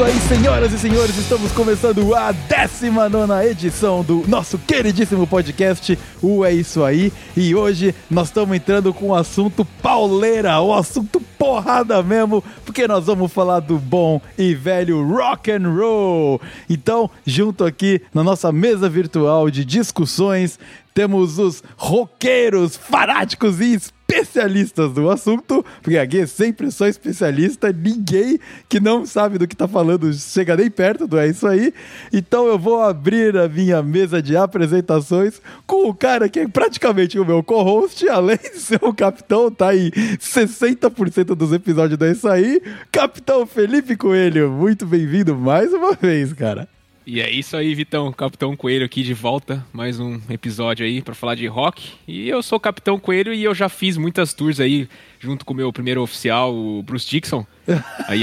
isso aí, senhoras e senhores, estamos começando a 19 edição do nosso queridíssimo podcast, o É Isso Aí. E hoje nós estamos entrando com o assunto pauleira, o assunto porrada mesmo, porque nós vamos falar do bom e velho rock and roll. Então, junto aqui na nossa mesa virtual de discussões, temos os roqueiros fanáticos e especialistas do assunto, porque aqui é sempre só especialista, ninguém que não sabe do que tá falando chega nem perto do É Isso Aí. Então eu vou abrir a minha mesa de apresentações com o cara que é praticamente o meu co-host, além de ser o capitão, tá em 60% dos episódios do É Isso Aí, Capitão Felipe Coelho. Muito bem-vindo mais uma vez, cara. E é isso aí, Vitão. Capitão Coelho aqui de volta. Mais um episódio aí para falar de rock. E eu sou o Capitão Coelho e eu já fiz muitas tours aí junto com o meu primeiro oficial, o Bruce Dixon. Aí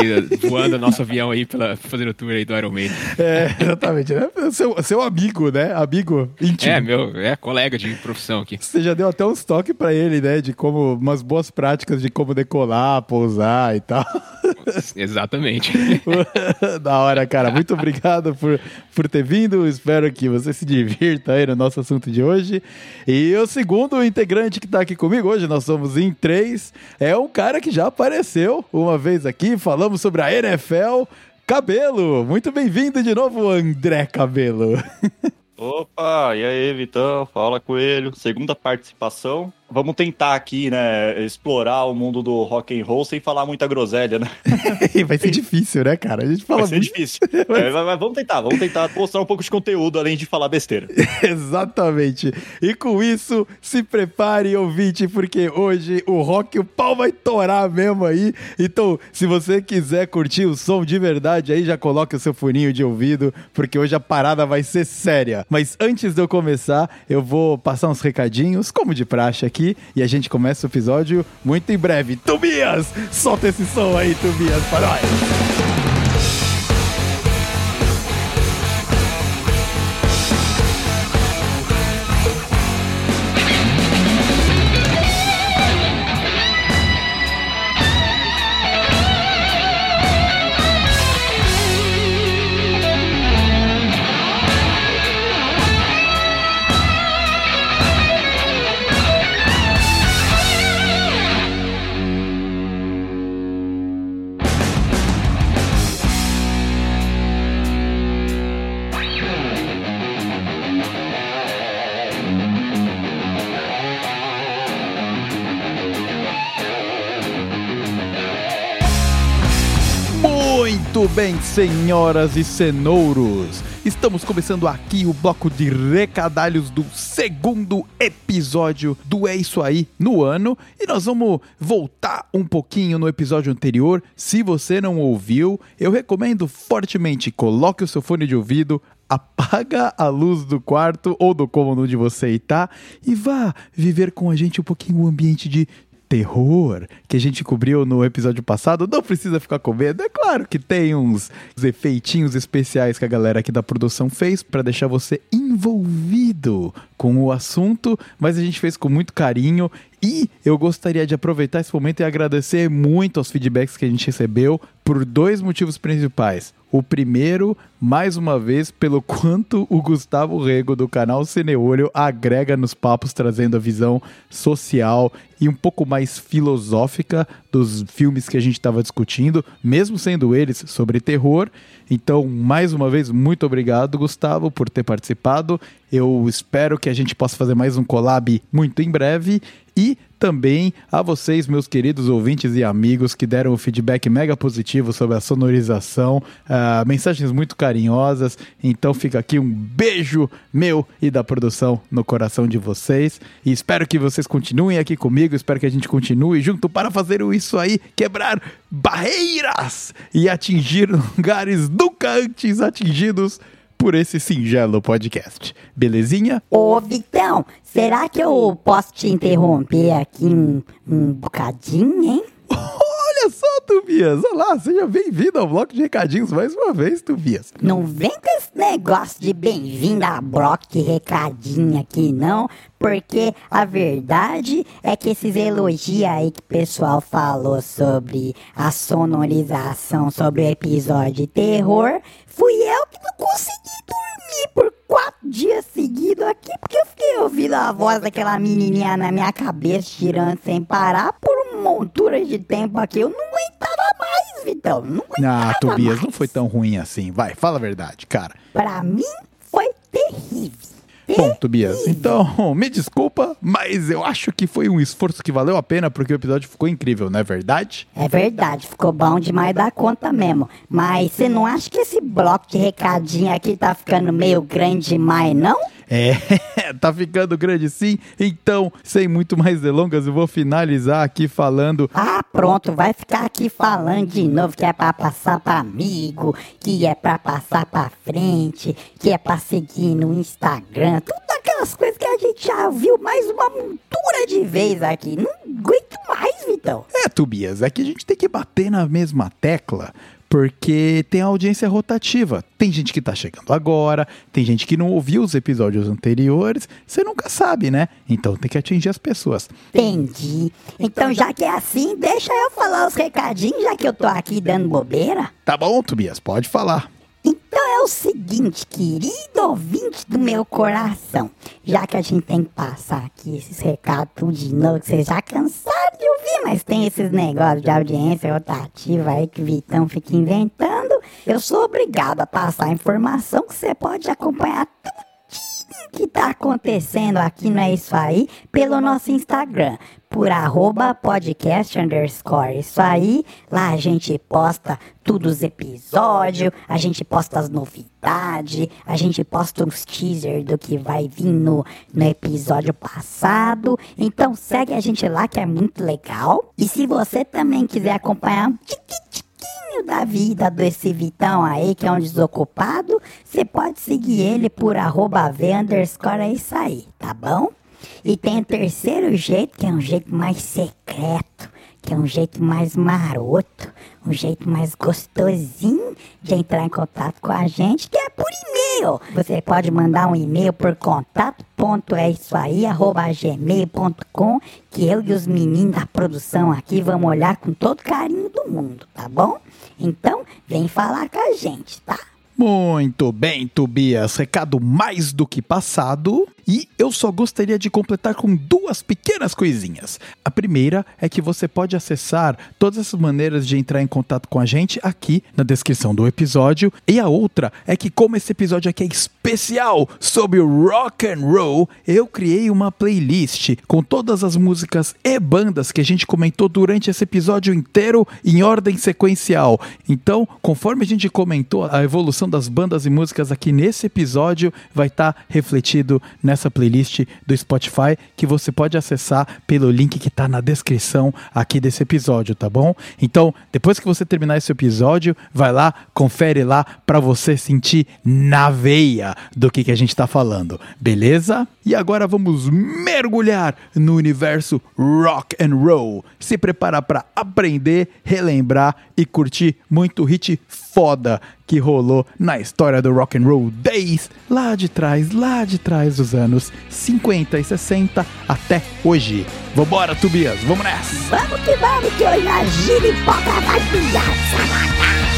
voando nosso avião aí pela, fazendo tour aí do Iron Maiden. É, exatamente. Né? Seu, seu amigo, né? Amigo íntimo. É, meu, é colega de profissão aqui. Você já deu até uns toques para ele, né? De como, umas boas práticas de como decolar, pousar e tal. Exatamente. da hora, cara. Muito obrigado por, por ter vindo. Espero que você se divirta aí no nosso assunto de hoje. E o segundo integrante que tá aqui comigo hoje, nós somos em três, é um cara que já apareceu uma vez aqui. Falamos sobre a NFL. Cabelo, muito bem-vindo de novo, André Cabelo. Opa, e aí, Vitão? Fala, Coelho. Segunda participação. Vamos tentar aqui, né, explorar o mundo do rock and roll sem falar muita groselha, né? Vai ser difícil, né, cara? A gente fala Vai ser muito... difícil. é, mas vamos tentar, vamos tentar mostrar um pouco de conteúdo além de falar besteira. Exatamente. E com isso, se prepare, ouvinte, porque hoje o rock, o pau vai torar mesmo aí. Então, se você quiser curtir o som de verdade aí, já coloque o seu funinho de ouvido, porque hoje a parada vai ser séria. Mas antes de eu começar, eu vou passar uns recadinhos, como de praxe aqui aqui e a gente começa o episódio muito em breve. Tobias, solta esse som aí, Tobias, para nós. Muito bem, senhoras e cenouros. Estamos começando aqui o bloco de recadalhos do segundo episódio do É Isso Aí no ano. E nós vamos voltar um pouquinho no episódio anterior. Se você não ouviu, eu recomendo fortemente coloque o seu fone de ouvido, apaga a luz do quarto ou do cômodo onde você está e vá viver com a gente um pouquinho o ambiente de terror que a gente cobriu no episódio passado, não precisa ficar com medo. É claro que tem uns, uns efeitinhos especiais que a galera aqui da produção fez para deixar você envolvido com o assunto, mas a gente fez com muito carinho e eu gostaria de aproveitar esse momento e agradecer muito aos feedbacks que a gente recebeu por dois motivos principais. O primeiro, mais uma vez, pelo quanto o Gustavo Rego do canal Cineolho agrega nos papos, trazendo a visão social e um pouco mais filosófica dos filmes que a gente estava discutindo, mesmo sendo eles sobre terror. Então, mais uma vez, muito obrigado, Gustavo, por ter participado. Eu espero que a gente possa fazer mais um collab muito em breve. E também a vocês, meus queridos ouvintes e amigos, que deram o feedback mega positivo sobre a sonorização, uh, mensagens muito carinhosas. Então fica aqui um beijo meu e da produção no coração de vocês. E espero que vocês continuem aqui comigo, espero que a gente continue junto para fazer isso aí, quebrar barreiras e atingir lugares nunca antes atingidos por esse singelo podcast. Belezinha? Ô, Vitão, será que eu posso te interromper aqui um, um bocadinho, hein? Olha só, Tobias, olá, seja bem-vindo ao bloco de recadinhos mais uma vez, Tobias. Não vem com esse negócio de bem-vindo a bloco de recadinho aqui, não. Porque a verdade é que esses elogios aí que o pessoal falou sobre a sonorização, sobre o episódio de terror, fui eu que não consegui dormir por quatro dias seguidos aqui, porque eu fiquei ouvindo a voz daquela menininha na minha cabeça, tirando sem parar, por uma montura de tempo aqui. Eu não aguentava mais, Vitão. Não aguentava Ah, Tobias, mais. não foi tão ruim assim. Vai, fala a verdade, cara. Pra mim, foi terrível. Bom, Tobias, então, me desculpa, mas eu acho que foi um esforço que valeu a pena porque o episódio ficou incrível, não é verdade? É verdade, ficou bom demais da conta mesmo. Mas você não acha que esse bloco de recadinho aqui tá ficando meio grande demais, não? É, tá ficando grande sim. Então, sem muito mais delongas, eu vou finalizar aqui falando. Ah, pronto, vai ficar aqui falando de novo que é pra passar pra amigo, que é pra passar pra frente, que é pra seguir no Instagram, tudo aquelas coisas que a gente já viu mais uma montura de vez aqui. Não aguento mais, Vitão. É, Tobias, é que a gente tem que bater na mesma tecla. Porque tem audiência rotativa. Tem gente que tá chegando agora, tem gente que não ouviu os episódios anteriores. Você nunca sabe, né? Então tem que atingir as pessoas. Entendi. Então, já que é assim, deixa eu falar os recadinhos, já que eu tô aqui dando bobeira. Tá bom, Tobias, pode falar. Então é o seguinte, querido ouvinte do meu coração, já que a gente tem que passar aqui esses recados tudo de novo, que vocês já cansaram de ouvir, mas tem esses negócios de audiência rotativa aí que o Vitão fica inventando, eu sou obrigado a passar a informação que você pode acompanhar tudo que tá acontecendo aqui não é isso aí pelo nosso Instagram por arroba podcast underscore isso aí. Lá a gente posta tudo os episódios a gente posta as novidades a gente posta uns teaser do que vai vir no, no episódio passado. Então segue a gente lá que é muito legal. E se você também quiser acompanhar da vida desse Vitão aí, que é um desocupado, você pode seguir ele por arroba V underscore é isso aí, tá bom? E tem o terceiro jeito, que é um jeito mais secreto, que é um jeito mais maroto, um jeito mais gostosinho de entrar em contato com a gente, que é por e-mail. Você pode mandar um e-mail por contato.eisoaí@gmail.com que eu e os meninos da produção aqui vamos olhar com todo carinho do mundo, tá bom? Então, vem falar com a gente, tá? Muito bem, Tobias. Recado mais do que passado. E eu só gostaria de completar com duas pequenas coisinhas. A primeira é que você pode acessar todas essas maneiras de entrar em contato com a gente aqui na descrição do episódio. E a outra é que, como esse episódio aqui é especial sobre rock and roll, eu criei uma playlist com todas as músicas e bandas que a gente comentou durante esse episódio inteiro em ordem sequencial. Então, conforme a gente comentou a evolução das bandas e músicas aqui nesse episódio, vai estar refletido nessa playlist do Spotify que você pode acessar pelo link que está na descrição aqui desse episódio, tá bom? Então, depois que você terminar esse episódio, vai lá, confere lá para você sentir na veia do que, que a gente está falando, beleza? E agora vamos mergulhar no universo rock and roll. Se preparar para aprender, relembrar e curtir muito hit foda que rolou na história do rock and roll desde lá de trás, lá de trás dos anos 50 e 60 até hoje. Vambora, Tobias, vamos nessa! Vamos que vamos, que hoje a giripoca vai pilhar essa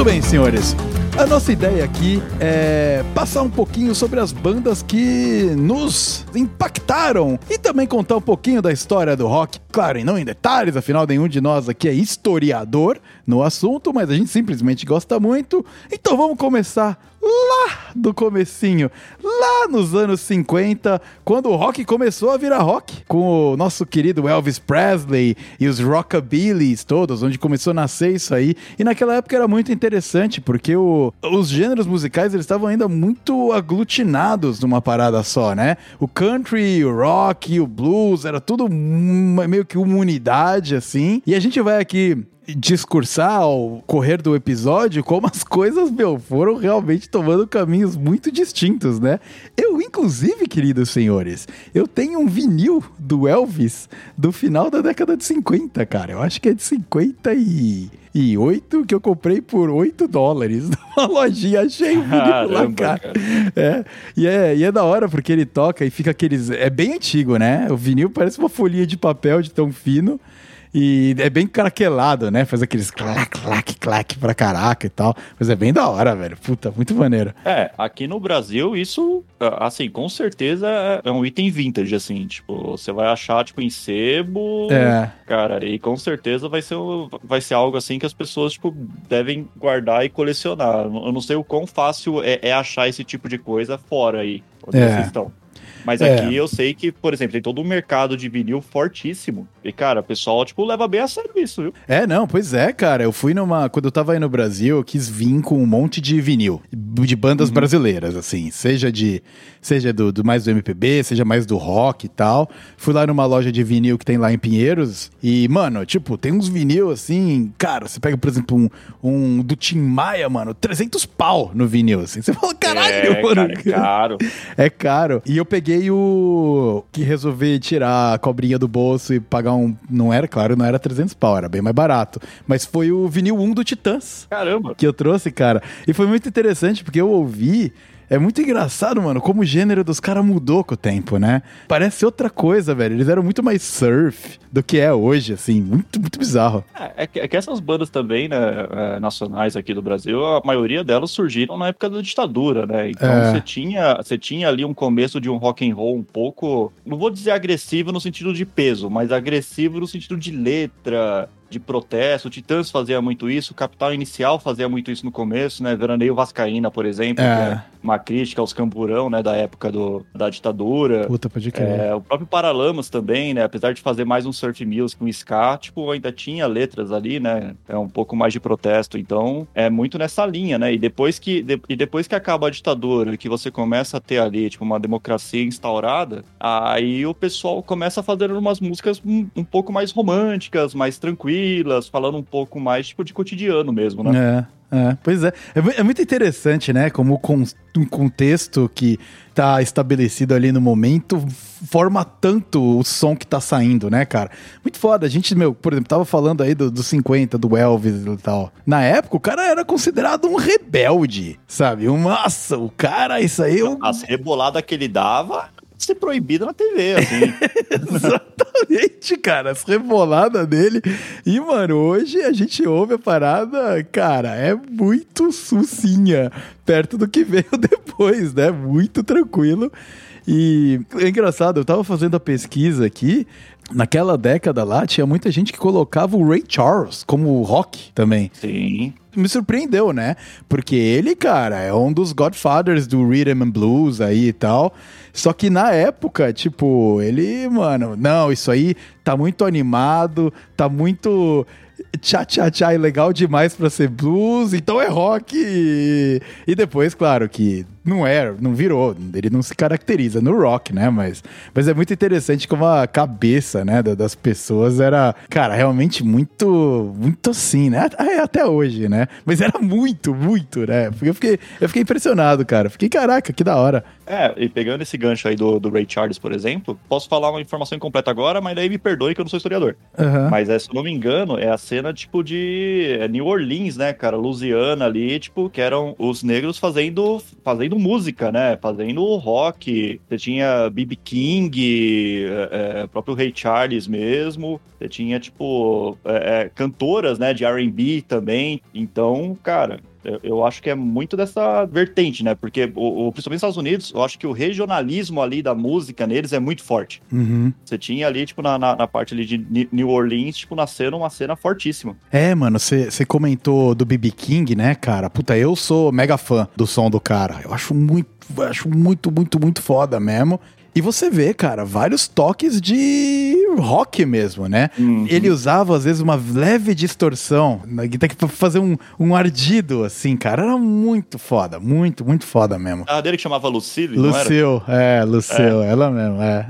Muito bem, senhores. A nossa ideia aqui é passar um pouquinho sobre as bandas que nos impactaram e também contar um pouquinho da história do rock. Claro, e não em detalhes, afinal, nenhum de nós aqui é historiador no assunto, mas a gente simplesmente gosta muito. Então vamos começar lá do comecinho, lá nos anos 50, quando o rock começou a virar rock, com o nosso querido Elvis Presley e os rockabillys todos, onde começou a nascer isso aí. E naquela época era muito interessante, porque o, os gêneros musicais eles estavam ainda muito aglutinados numa parada só, né? O country, o rock, o blues, era tudo meio que uma unidade assim. E a gente vai aqui discursar ao correr do episódio como as coisas, meu, foram realmente tomando caminhos muito distintos, né? Eu, inclusive, queridos senhores, eu tenho um vinil do Elvis do final da década de 50, cara. Eu acho que é de 50 e e 8 que eu comprei por 8 dólares numa lojinha. Achei um vinil lá, cara. cara. É, e, é, e é da hora porque ele toca e fica aqueles. É bem antigo, né? O vinil parece uma folhinha de papel de tão fino. E é bem craquelado, né? Faz aqueles clac, clac, clac pra caraca e tal. Mas é bem da hora, velho. Puta, muito maneiro. É, aqui no Brasil, isso, assim, com certeza é um item vintage, assim. Tipo, você vai achar, tipo, em sebo. É. Cara, e com certeza vai ser, vai ser algo, assim, que as pessoas, tipo, devem guardar e colecionar. Eu não sei o quão fácil é, é achar esse tipo de coisa fora aí, onde é. vocês estão. Mas é. aqui eu sei que, por exemplo, tem todo um mercado de vinil fortíssimo. E, cara, o pessoal, tipo, leva bem a sério isso, viu? É, não, pois é, cara. Eu fui numa. Quando eu tava aí no Brasil, eu quis vir com um monte de vinil. De bandas uhum. brasileiras, assim. Seja de. Seja do, do, mais do MPB, seja mais do rock e tal. Fui lá numa loja de vinil que tem lá em Pinheiros. E, mano, tipo, tem uns vinil assim. Cara, você pega, por exemplo, um, um do Tim Maia, mano, 300 pau no vinil, assim. Você fala, caralho, é, mano. Cara, é caro. É caro. E eu peguei o. que resolvi tirar a cobrinha do bolso e pagar um. Não era, claro, não era 300 pau, era bem mais barato. Mas foi o vinil 1 do Titãs. Caramba! Que eu trouxe, cara. E foi muito interessante porque eu ouvi. É muito engraçado, mano, como o gênero dos caras mudou com o tempo, né? Parece outra coisa, velho. Eles eram muito mais surf do que é hoje, assim. Muito, muito bizarro. É, é, que, é que, essas bandas também, né, é, nacionais aqui do Brasil, a maioria delas surgiram na época da ditadura, né? Então é. você tinha, você tinha ali um começo de um rock and roll um pouco, não vou dizer agressivo no sentido de peso, mas agressivo no sentido de letra, de protesto. O Titãs fazia muito isso, o Capital Inicial fazia muito isso no começo, né? Veraneio Vascaína, por exemplo, é. que é uma crítica aos camburão, né? Da época do, da ditadura. Puta, pode crer. É, o próprio Paralamas também, né? Apesar de fazer mais um surf music, um ska, tipo, ainda tinha letras ali, né? É um pouco mais de protesto. Então, é muito nessa linha, né? E depois que, de, e depois que acaba a ditadura, que você começa a ter ali, tipo, uma democracia instaurada, aí o pessoal começa a fazer umas músicas um, um pouco mais românticas, mais tranquilas tranquilas, falando um pouco mais tipo de cotidiano mesmo, né? É. É, pois é. é. é. muito interessante, né? Como com, um contexto que tá estabelecido ali no momento forma tanto o som que tá saindo, né, cara? Muito foda. A gente, meu, por exemplo, tava falando aí dos do 50, do Elvis e tal. Na época, o cara era considerado um rebelde, sabe? Um, nossa, o cara, isso aí. Eu... As reboladas que ele dava ser proibido na TV, assim. Exatamente, cara. As reboladas dele. E, mano, hoje a gente ouve a parada, cara, é muito sucinha perto do que veio depois, né? Muito tranquilo. E é engraçado, eu tava fazendo a pesquisa aqui. Naquela década lá, tinha muita gente que colocava o Ray Charles como rock também. Sim me surpreendeu, né? Porque ele, cara, é um dos godfathers do rhythm and blues aí e tal. Só que na época, tipo, ele, mano, não, isso aí tá muito animado, tá muito tchá tchá tchá e legal demais para ser blues, então é rock. E, e depois, claro, que não é, não virou, ele não se caracteriza no rock, né? Mas, mas é muito interessante como a cabeça, né, das pessoas era, cara, realmente muito, muito assim, né? Até hoje, né? Mas era muito, muito, né? Eu fiquei, eu fiquei impressionado, cara. Fiquei, caraca, que da hora. É, e pegando esse gancho aí do, do Ray Charles, por exemplo, posso falar uma informação incompleta agora, mas daí me perdoe que eu não sou historiador. Uhum. Mas é, se eu não me engano, é a cena, tipo, de é New Orleans, né, cara? Louisiana ali, tipo, que eram os negros fazendo fazendo música, né? Fazendo rock. Você tinha B.B. King, é, próprio Ray Charles mesmo. Você tinha, tipo, é cantoras, né? De R&B também. Então, cara, Eu, eu, acho que é muito dessa vertente, né? Porque, o, o, principalmente nos Estados Unidos, eu acho que o regionalismo ali da música neles é muito forte. Uhum. Você tinha ali, tipo, na, na, na, parte ali de New Orleans, tipo, nascendo uma cena fortíssima. É, mano, você comentou do BB King, né, cara? Puta, eu sou mega fã do som do cara. Eu acho muito, acho muito, muito, muito foda mesmo. E você vê, cara, vários toques de rock mesmo, né? Uhum. Ele usava, às vezes, uma leve distorção na guitarra pra fazer um, um ardido, assim, cara. Era muito foda, muito, muito foda mesmo. A dele que chamava Lucille, Lucille, é, Lucille, é. ela mesmo, é.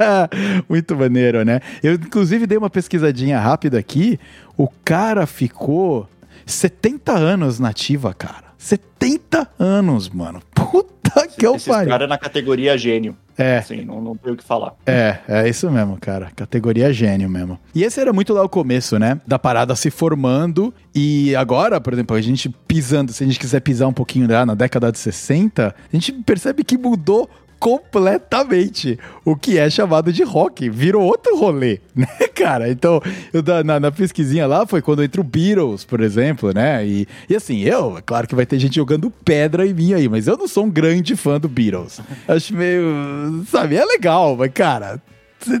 muito maneiro, né? Eu, inclusive, dei uma pesquisadinha rápida aqui. O cara ficou 70 anos nativa, cara. 70 anos, mano. Puta que eu pariu. Esse cara na categoria gênio. É. Assim, não, não tenho o que falar. É, é isso mesmo, cara. Categoria gênio mesmo. E esse era muito lá o começo, né? Da parada se formando. E agora, por exemplo, a gente pisando, se a gente quiser pisar um pouquinho lá na década de 60, a gente percebe que mudou completamente o que é chamado de rock. Virou outro rolê, né, cara? Então, eu, na, na pesquisinha lá foi quando entra o Beatles, por exemplo, né? E, e assim, eu, é claro que vai ter gente jogando pedra em mim aí, mas eu não sou um grande fã do Beatles. Acho meio. Sabe, é legal, mas, cara,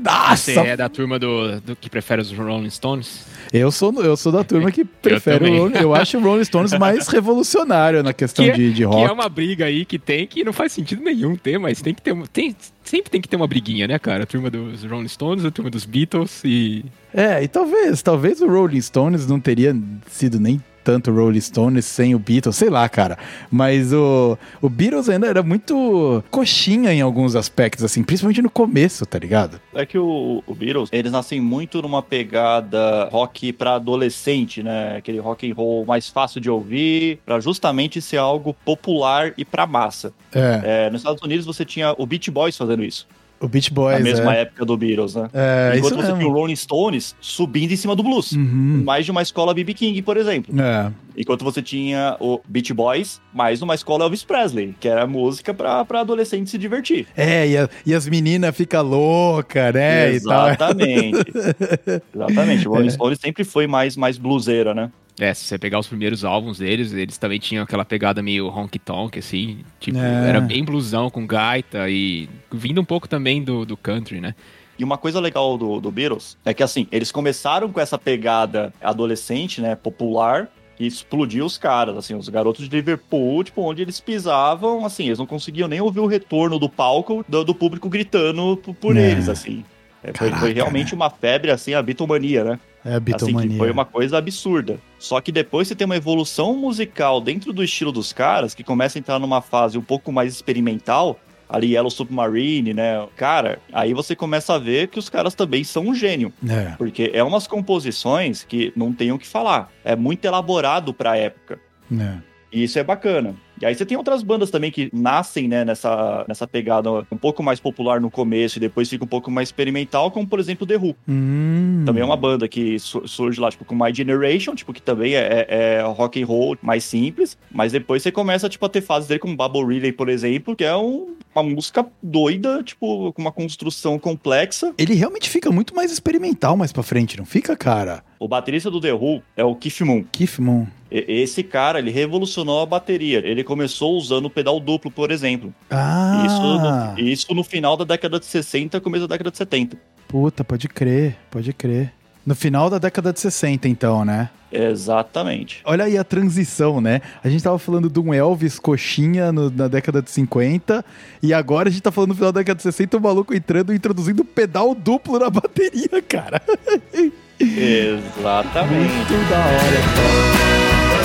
nossa! Você é da turma do, do que prefere os Rolling Stones? Eu sou, eu sou da turma que prefere eu o Rolling, Eu acho o Rolling Stones mais revolucionário na questão que é, de, de rock. Que é uma briga aí que tem que não faz sentido nenhum ter, mas tem que ter. Tem, sempre tem que ter uma briguinha, né, cara? A turma dos Rolling Stones, a turma dos Beatles e. É, e talvez, talvez o Rolling Stones não teria sido nem tanto Rolling Stones sem o Beatles, sei lá, cara. Mas o, o Beatles ainda era muito coxinha em alguns aspectos, assim, principalmente no começo, tá ligado? É que o, o Beatles, eles nascem muito numa pegada rock para adolescente, né? Aquele rock and roll mais fácil de ouvir, para justamente ser algo popular e pra massa. É. É, nos Estados Unidos você tinha o Beach Boys fazendo isso. O Beach Boys. Na mesma é. época do Beatles, né? É, Enquanto você tem o Rolling Stones subindo em cima do blues. Uhum. Mais de uma escola BB King, por exemplo. É. Enquanto você tinha o Beach Boys, mais uma escola Elvis Presley, que era música pra, pra adolescente se divertir. É, e, a, e as meninas ficam loucas, né? Exatamente. Exatamente. O Rolling é. Stones sempre foi mais, mais bluseira, né? É, se você pegar os primeiros álbuns deles, eles também tinham aquela pegada meio honky tonk, assim. Tipo, é. era bem blusão com gaita e vindo um pouco também do, do country, né? E uma coisa legal do, do Beatles é que, assim, eles começaram com essa pegada adolescente, né, popular, e explodiu os caras, assim, os garotos de Liverpool, tipo, onde eles pisavam, assim, eles não conseguiam nem ouvir o retorno do palco do, do público gritando por é. eles, assim. É, foi, foi, realmente uma febre, assim, a bitomania, né? É a bitomania. Assim, foi uma coisa absurda. Só que depois você tem uma evolução musical dentro do estilo dos caras, que começa a entrar numa fase um pouco mais experimental, ali Yellow Submarine, né? Cara, aí você começa a ver que os caras também são um gênio. É. Porque é umas composições que não tem o que falar. É muito elaborado pra época. É. E isso é bacana. E aí você tem outras bandas também que nascem, né, nessa, nessa pegada um pouco mais popular no começo e depois fica um pouco mais experimental, como por exemplo The Who. Hum. Também é uma banda que surge lá, tipo, com My Generation, tipo, que também é, é, é rock and roll mais simples, mas depois você começa, tipo, a ter fases dele como Bubble Relay, por exemplo, que é um, uma música doida, tipo, com uma construção complexa. Ele realmente fica muito mais experimental mais pra frente, não fica, cara? O baterista do The Who é o Keith Moon. Keith Moon. Esse cara, ele revolucionou a bateria. Ele começou usando o pedal duplo, por exemplo. Ah! Isso no, isso no final da década de 60, começo da década de 70. Puta, pode crer, pode crer. No final da década de 60, então, né? Exatamente. Olha aí a transição, né? A gente tava falando de um Elvis coxinha no, na década de 50 e agora a gente tá falando no final da década de 60 o maluco entrando e introduzindo pedal duplo na bateria, cara. Exatamente. Muito da hora, cara.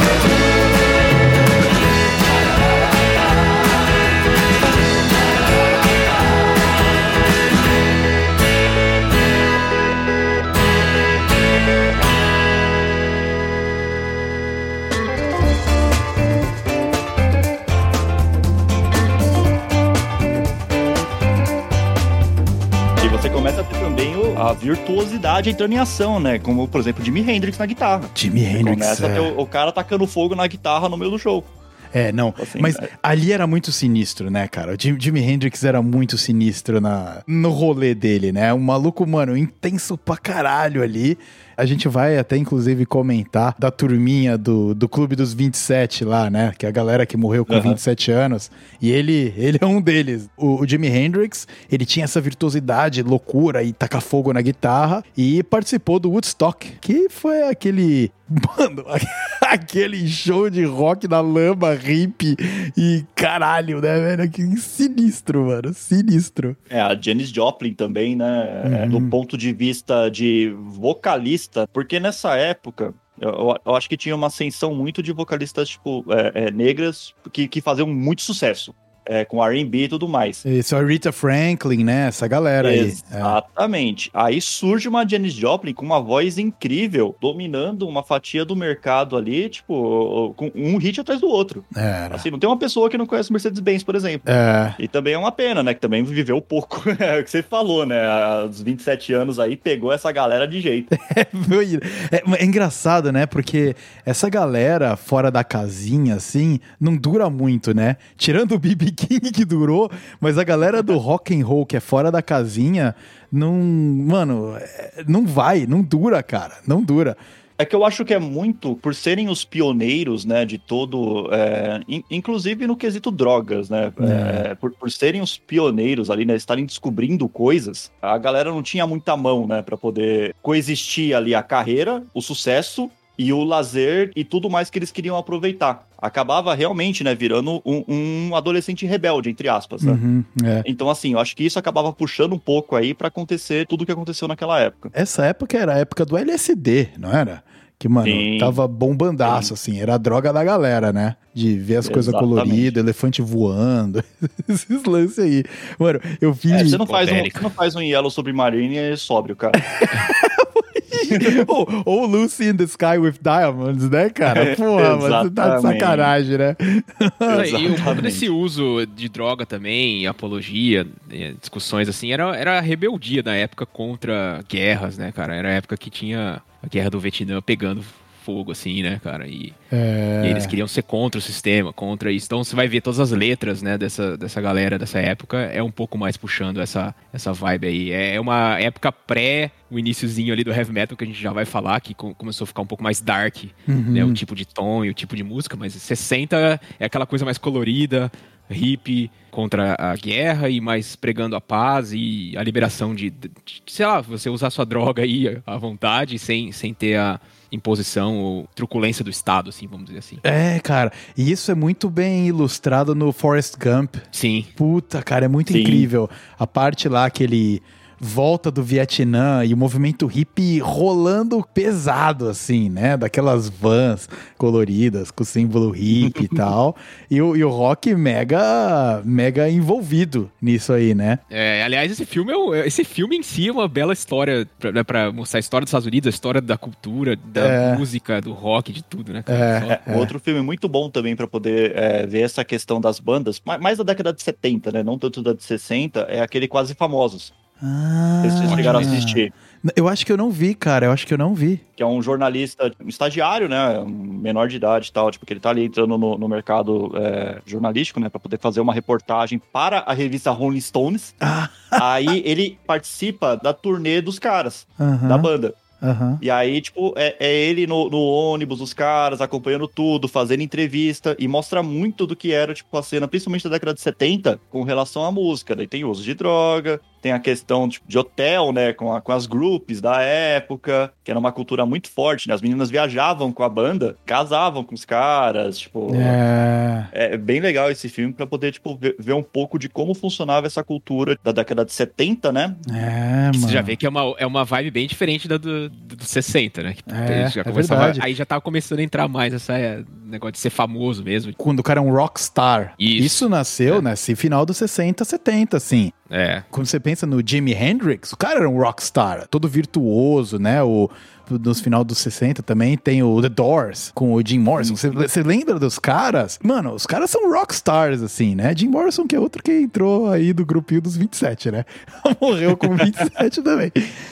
Thank you. Começa a ter também o, a virtuosidade entrando em ação, né? Como, por exemplo, Jimi Hendrix na guitarra. Jimi Hendrix. Começa é. a ter o, o, cara tacando fogo na guitarra no meio do show. É, não. Assim, mas é. ali era muito sinistro, né, cara? O Jimi Hendrix era muito sinistro na, no rolê dele, né? Um maluco, mano, intenso pra caralho ali. A gente vai até, inclusive, comentar da turminha do, do Clube dos 27 lá, né? Que é a galera que morreu com uhum. 27 anos. E ele, ele é um deles. O, o Jimi Hendrix, ele tinha essa virtuosidade, loucura e tacar fogo na guitarra. E participou do Woodstock, que foi aquele Mano, aquele show de rock na lama, hip e caralho, né, velho? Que sinistro, mano. Sinistro. É, a Janis Joplin também, né? É, uhum. É, do ponto de vista de vocalista, porque nessa época. Eu, eu, acho que tinha uma ascensão muito de vocalistas, tipo, é, é, negras que, que faziam muito sucesso é, com R&B e tudo mais. Isso, a Rita Franklin, né? Essa galera aí. É. Exatamente. É. Aí surge uma Janis Joplin com uma voz incrível, dominando uma fatia do mercado ali, tipo, com um hit atrás do outro. Era. Assim, não tem uma pessoa que não conhece Mercedes-Benz, por exemplo. É. E também é uma pena, né? Que também viveu pouco. é o que você falou, né? Aos 27 anos aí, pegou essa galera de jeito. É, é, é engraçado, né? Porque essa galera fora da casinha, assim, não dura muito, né? Tirando o BB Que durou, mas a galera do rock and roll que é fora da casinha, não, mano, é, não vai, não dura, cara, não dura. É que eu acho que é muito por serem os pioneiros, né, de todo, é, in, inclusive no quesito drogas, né, é. É, por, por serem os pioneiros ali, né, estarem descobrindo coisas, a galera não tinha muita mão, né, para poder coexistir ali a carreira, o sucesso e o lazer e tudo mais que eles queriam aproveitar. Acabava realmente, né, virando um, um adolescente rebelde, entre aspas, né? Uhum, é. Então, assim, eu acho que isso acabava puxando um pouco aí para acontecer tudo o que aconteceu naquela época. Essa época era a época do LSD, não era? Que, mano, Sim. tava bombandaço, Sim. assim, era a droga da galera, né? De ver as coisas coloridas, elefante voando, esses lances aí. Mano, eu vi. É, você, não faz um, você não faz um Yellow Submarine e é sóbrio, cara. ou, ou Lucy in the Sky with Diamonds, né, cara? Porra, mas você tá de sacanagem, né? e um pouco desse uso de droga também, apologia, eh, discussões assim, era, era a rebeldia da época contra guerras, né, cara? Era a época que tinha a guerra do Vietnã pegando fogo, assim, né, cara? E, é... e, eles queriam ser contra o sistema, contra isso. Então você vai ver todas as letras, né, dessa, dessa galera dessa época, é um pouco mais puxando essa, essa vibe aí. É, é uma época pré o iníciozinho ali do heavy metal que a gente já vai falar, que começou a ficar um pouco mais dark, uhum. né? O tipo de tom e o tipo de música, mas 60 é aquela coisa mais colorida, hippie contra a guerra e mais pregando a paz e a liberação de, de, de sei lá, você usar sua droga aí à vontade, sem, sem ter a imposição ou truculência do Estado, assim, vamos dizer assim. É, cara, e isso é muito bem ilustrado no Forrest Gump. Sim. Puta, cara, é muito Sim. incrível. A parte lá que ele volta do Vietnã e o movimento hippie rolando pesado, assim, né? Daquelas vans coloridas com símbolo hippie e tal. E o, e o rock mega, mega envolvido nisso aí, né? É, aliás, esse filme, é, esse filme em si é uma bela história pra, né, pra mostrar a história dos Estados Unidos, a história da cultura, da é. música, do rock, de tudo, né? É, é, Outro filme muito bom também para poder é, ver essa questão das bandas, mais da década de 70, né? Não tanto da de 60, é aquele Quase Famosos. Ah, Vocês chegaram a assistir. Eu acho que eu não vi, cara. Eu acho que eu não vi. Que é um jornalista, um estagiário, né? Menor de idade e tal. Tipo, que ele tá ali entrando no, no mercado é, jornalístico, né? Pra poder fazer uma reportagem para a revista Rolling Stones. Ah. Aí ele participa da turnê dos caras, da banda. Uhum. E aí, tipo, é, é ele no, no, ônibus, os caras, acompanhando tudo, fazendo entrevista, e mostra muito do que era, tipo, a cena, principalmente da década de 70, com relação à música. Daí tem uso de droga, tem a questão tipo, de hotel, né, com, a, com as groups da época, que era uma cultura muito forte, né? As meninas viajavam com a banda, casavam com os caras, tipo... É, é bem legal esse filme para poder, tipo, ver, ver, um pouco de como funcionava essa cultura da década de 70, né? É, mano. Você já vê que é uma, é uma vibe bem diferente da do, do, do 60, né? É, já é verdade. Aí já tava começando a entrar mais essa é, negócio de ser famoso mesmo. Quando o cara é um rockstar. Isso. Isso nasceu, é. né? final dos 60, 70, assim. É. Quando você pensa no Jimi Hendrix, o cara era um rockstar, todo virtuoso, né? O, nos final dos 60 também tem o The Doors com o Jim Morrison. Você, lembra dos caras? Mano, os caras são rockstars, assim, né? Jim Morrison, que é outro que entrou aí do grupinho dos 27, né? Morreu com 27 também.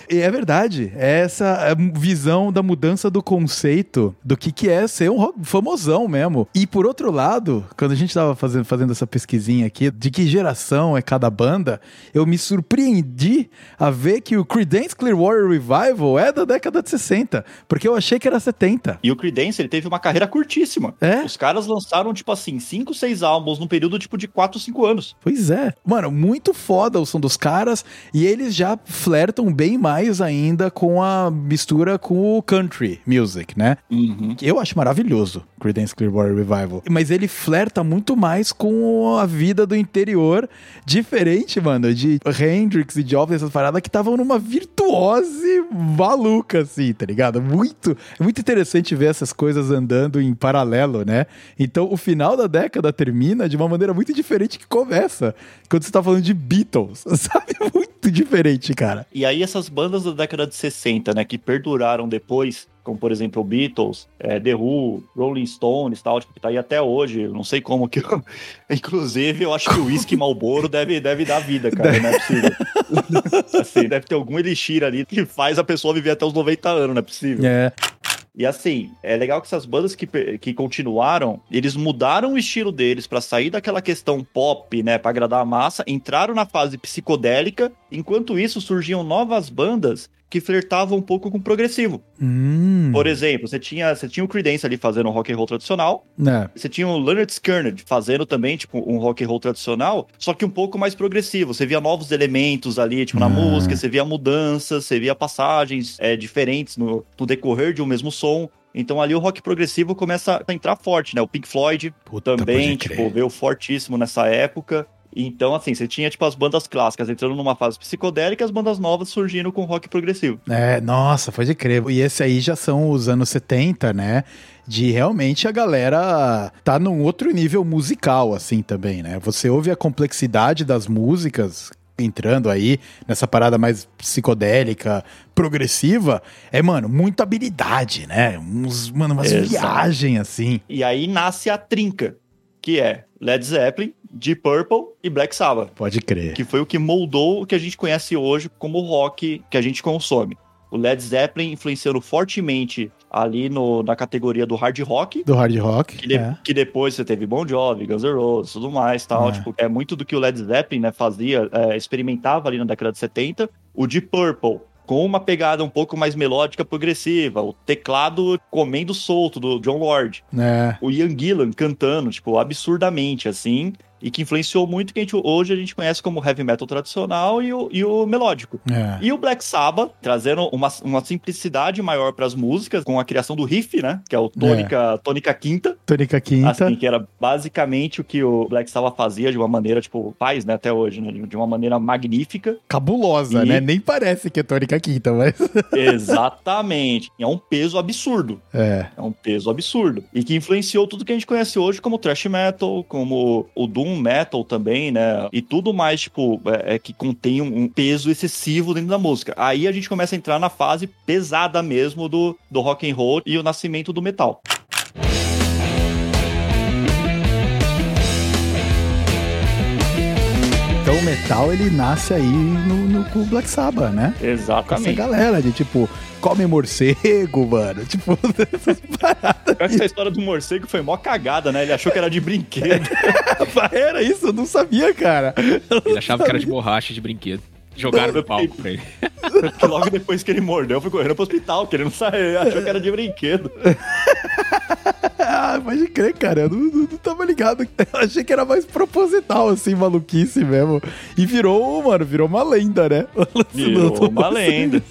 E é verdade, é essa visão da mudança do conceito do que, que é ser um famosão mesmo. E por outro lado, quando a gente tava fazendo, fazendo essa pesquisinha aqui de que geração é cada banda, eu me surpreendi a ver que o Creedence Clearwater Revival é da década de 60 60, porque eu achei que era 70. E o Creedence, ele teve uma carreira curtíssima. É? Os caras lançaram, tipo assim, 5, 6 álbuns num período, tipo, de 4, 5 anos. Pois é. Mano, muito foda o som dos caras, e eles já flertam bem mais ainda com a mistura com o country music, né? Uhum. Eu acho maravilhoso Creedence Clearwater Revival. Mas ele flerta muito mais com a vida do interior, diferente, mano, de Hendrix e Jobs, essas paradas que estavam numa virtuose maluca, assim, tá ligado? Muito, é muito interessante ver essas coisas andando em paralelo, né? Então, o final da década termina de uma maneira muito diferente que começa, quando você tá falando de Beatles, sabe? Muito diferente, cara. E aí, essas bandas da década de 60, né, que perduraram depois, como por exemplo o Beatles, é, The Who, Rolling Stones, tal, tipo, que tá aí até hoje. Não sei como que. Eu... Inclusive, eu acho que o whisky Malboro deve, deve dar vida, cara. Não é possível. assim, deve ter algum elixir ali que faz a pessoa viver até os 90 anos, não é possível. É. E assim, é legal que essas bandas que, que continuaram, eles mudaram o estilo deles para sair daquela questão pop, né, para agradar a massa, entraram na fase psicodélica. Enquanto isso, surgiam novas bandas que flertavam um pouco com o progressivo. Hum. Por exemplo, você tinha, você tinha o Creedence ali fazendo um rock and roll tradicional. É. Você tinha o Leonard Skinner fazendo também, tipo, um rock and roll tradicional, só que um pouco mais progressivo. Você via novos elementos ali, tipo, na Ah. música, você via mudanças, você via passagens é, diferentes no, no decorrer de um mesmo som. Então ali o rock progressivo começa a entrar forte, né? O Pink Floyd Puta, também, tipo, veio fortíssimo nessa época. Então, assim, você tinha, tipo, as bandas clássicas entrando numa fase psicodélica e as bandas novas surgindo com rock progressivo. É, nossa, pode crer. E esse aí já são os anos 70, né? De realmente a galera tá num outro nível musical, assim, também, né? Você ouve a complexidade das músicas entrando aí nessa parada mais psicodélica, progressiva, é, mano, muita habilidade, né? Uns, mano, umas viagens, assim. E aí nasce a trinca, que é Led Zeppelin, Deep Purple e Black Sabbath. Pode crer. que foi o que moldou o que a gente conhece hoje como rock que a gente consome. O Led Zeppelin influenciando fortemente ali no, na categoria do hard rock, Do hard rock. que, de- é. que depois você teve Bon Jovi, Guns N' Roses, tudo mais, tal. É. Tipo, é muito do que o Led Zeppelin né, fazia, é, experimentava ali na década de 70. O Deep Purple com uma pegada um pouco mais melódica, progressiva, o teclado comendo solto do John Lord É. o Ian Gillan cantando, tipo, absurdamente, assim, e que influenciou muito que a gente, hoje a gente conhece como heavy metal tradicional e o, e o melódico. É. E o Black Sabbath, trazendo uma, uma simplicidade maior para as músicas, com a criação do riff, né? Que é o tônica, tônica quinta, Tônica Quinta. assim, que era basicamente o que o Black Sabbath fazia de uma maneira, tipo, faz, né, até hoje, né? De uma maneira magnífica. Cabulosa, E- né? Nem parece que é Tônica Quinta, mas. Exatamente. É um peso absurdo. É. É um peso absurdo. E que influenciou tudo que a gente conhece hoje, como thrash metal, como o doom metal também, né? E tudo mais, tipo, é, é que contém um, um peso excessivo dentro da música. Aí a gente começa a entrar na fase pesada mesmo do, do rock and roll e o nascimento do metal. Metal ele nasce aí no, no Black Sabbath, né? Com essa Exatamente. galera de tipo, come morcego, mano. Tipo, essas paradas. Essa história do morcego foi mó cagada, né? Ele achou que era de brinquedo. Era isso, eu não sabia, cara. Ele achava que era de borracha de brinquedo. Jogaram no palco pra ele. que logo depois que ele mordeu, foi correndo pro hospital, querendo sair. Achou que era de brinquedo. Ah, pode crer, cara. Eu não, não, não tava ligado. Eu achei que era mais proposital, assim, maluquice mesmo. E virou, mano, virou uma lenda, né? Virou uma lenda.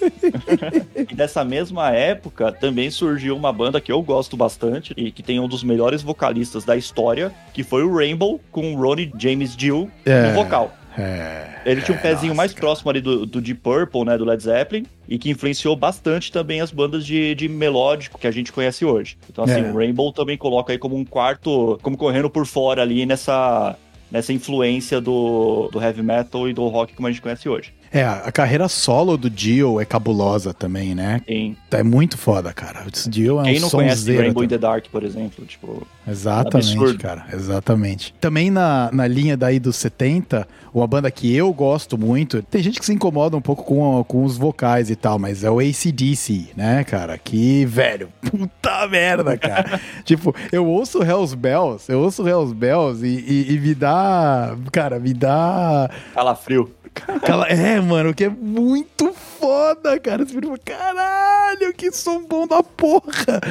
e dessa mesma época também surgiu uma banda que eu gosto bastante e que tem um dos melhores vocalistas da história, que foi o Rainbow, com o Ronnie James Dio É. no vocal. É. Ele tinha um É, pezinho nossa, mais cara. próximo ali do, do Deep Purple, né, do Led Zeppelin, e que influenciou bastante também as bandas de, de melódico que a gente conhece hoje. Então, assim, É. o Rainbow também coloca aí como um quarto, como correndo por fora ali nessa, nessa influência do, do heavy metal e do rock como a gente conhece hoje. É, a carreira solo do Dio é cabulosa também, né? Tem, É muito foda, cara. O Dio é Quem um não conhece Rainbow in the Dark, por exemplo, tipo, Exatamente, Absurdo. cara. Exatamente. Também na, na linha daí dos 70, uma banda que eu gosto muito. Tem gente que se incomoda um pouco com, com os vocais e tal, mas é o ACDC, né, cara? Que, velho, puta merda, cara. tipo, eu ouço Hells Bells, eu ouço Hells Bells e, e, e me dá. Cara, me dá. calafrio. é, mano, que é muito foda, cara. Você fala, caralho, que som bom da porra.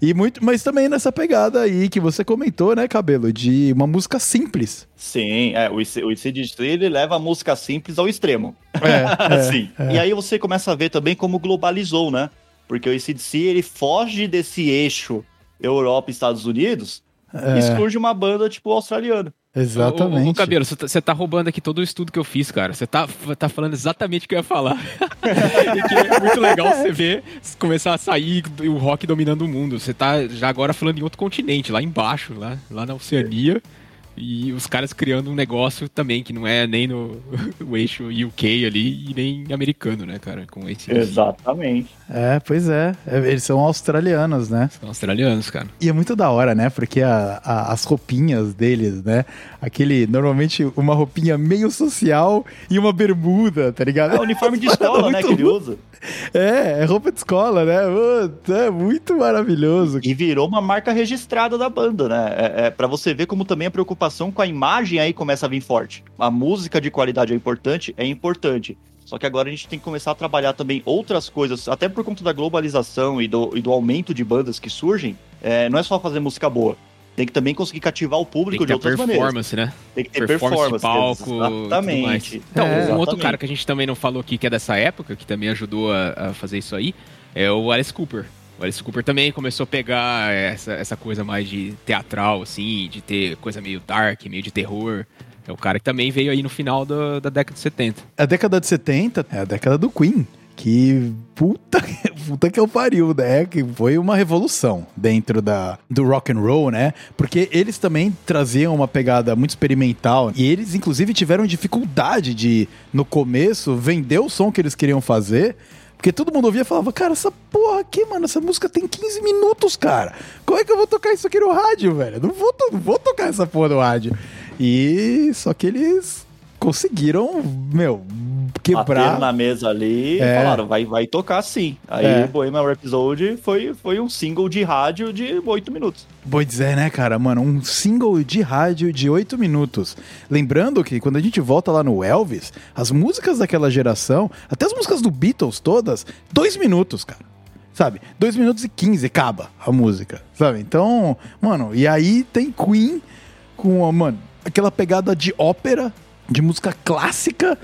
E muito, mas também nessa pegada aí que você comentou, né, Cabelo, de uma música simples. Sim, é, o, o ICDC ele leva a música simples ao extremo. É. É, é. E aí você começa a ver também como globalizou, né? Porque o ICDC ele foge desse eixo Europa e Estados Unidos é. e surge uma banda tipo australiana. Exatamente. Ô, ô, Cabelo, você tá, tá, roubando aqui todo o estudo que eu fiz, cara. Você tá, tá falando exatamente o que eu ia falar. e que é muito legal você ver começar a sair o rock dominando o mundo. Você tá já agora falando em outro continente, lá embaixo, lá, lá na Oceania. E os caras criando um negócio também que não é nem no o eixo UK ali e nem americano, né, cara? Com esse. Exatamente. É, pois é. é. Eles são australianos, né? São australianos, cara. E é muito da hora, né? Porque a, a, as roupinhas deles, né? Aquele, normalmente, uma roupinha meio social e uma bermuda, tá ligado? É o uniforme de escola, né? Que ele usa. É, é roupa de escola, né? é muito maravilhoso. E virou uma marca registrada da banda, né? É, é para você ver como também a preocupação com a imagem aí começa a vir forte. A música de qualidade é importante, é importante. Só que agora a gente tem que começar a trabalhar também outras coisas, até por conta da globalização e do, e do aumento de bandas que surgem. É, não é só fazer música boa tem que também conseguir cativar o público de outras performance, maneiras. né? Tem que ter performance, performance palco, exatamente. Então, é, um outro cara que a gente também não falou aqui, que é dessa época, que também ajudou a, a fazer isso aí, é o Alice Cooper. O Alice Cooper também começou a pegar essa, essa coisa mais de teatral, assim, de ter coisa meio dark, meio de terror. É o cara que também veio aí no final do, da década de 70. A década de 70 é a década do Queen que puta, puta que eu pariu, né? Que foi uma revolução dentro da, do rock and roll, né? Porque eles também traziam uma pegada muito experimental e eles inclusive tiveram dificuldade de no começo vender o som que eles queriam fazer. Porque todo mundo ouvia e falava, cara, essa porra aqui, mano, essa música tem 15 minutos, cara. Como é que eu vou tocar isso aqui no rádio, velho? Não vou, não vou tocar essa porra no rádio. E só que eles conseguiram, meu, quebrar. Bateram na mesa ali e é. falaram, vai, vai tocar sim. Aí é. Bohemian Rhapsody foi, foi um single de rádio de 8 minutos. Pois é, né, cara? Mano, um single de rádio de 8 minutos. Lembrando que quando a gente volta lá no Elvis, as músicas daquela geração, até as músicas do Beatles todas, 2 minutos, cara sabe? 2 minutos e 15 acaba a música, sabe? Então, mano, e aí tem Queen com, mano, aquela pegada de ópera de música clássica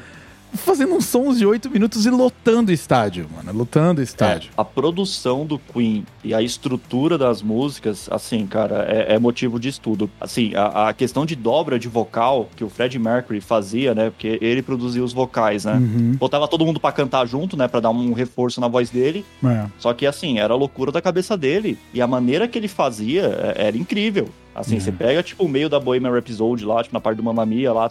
fazendo uns sons de oito minutos e lotando o estádio, mano. Lotando estádio. É, a produção do Queen e a estrutura das músicas, assim, cara, é, é motivo de estudo. Assim, a, a, questão de dobra de vocal que o Fred Mercury fazia, né? Porque ele produzia os vocais, né? Uhum. Botava todo mundo para cantar junto, né? Pra dar um reforço na voz dele. É. Só que, assim, era a loucura da cabeça dele. E a maneira que ele fazia é, era incrível. Assim, é. você pega, tipo, o meio da Bohemian Rhapsody lá, tipo, na parte do Mamma Mia lá.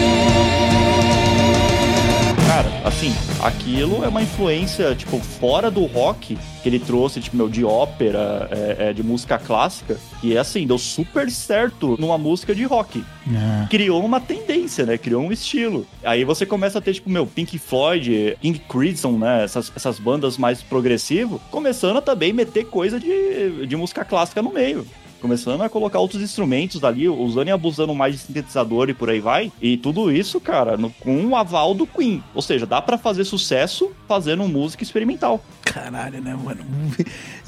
Assim, aquilo é uma influência, tipo, fora do rock que ele trouxe, tipo, meu, de ópera, é, é, de música clássica, e é assim, deu super certo numa música de rock. É. Criou uma tendência, né? Criou um estilo. Aí você começa a ter, tipo, meu, Pink Floyd, King Crimson, né? Essas, essas bandas mais progressivo, começando a também meter coisa de, de música clássica no meio começando a colocar outros instrumentos ali, usando e abusando mais de sintetizador e por aí vai. E tudo isso, cara, no, com o aval do Queen. Ou seja, dá para fazer sucesso fazendo música experimental. Caralho, né, mano?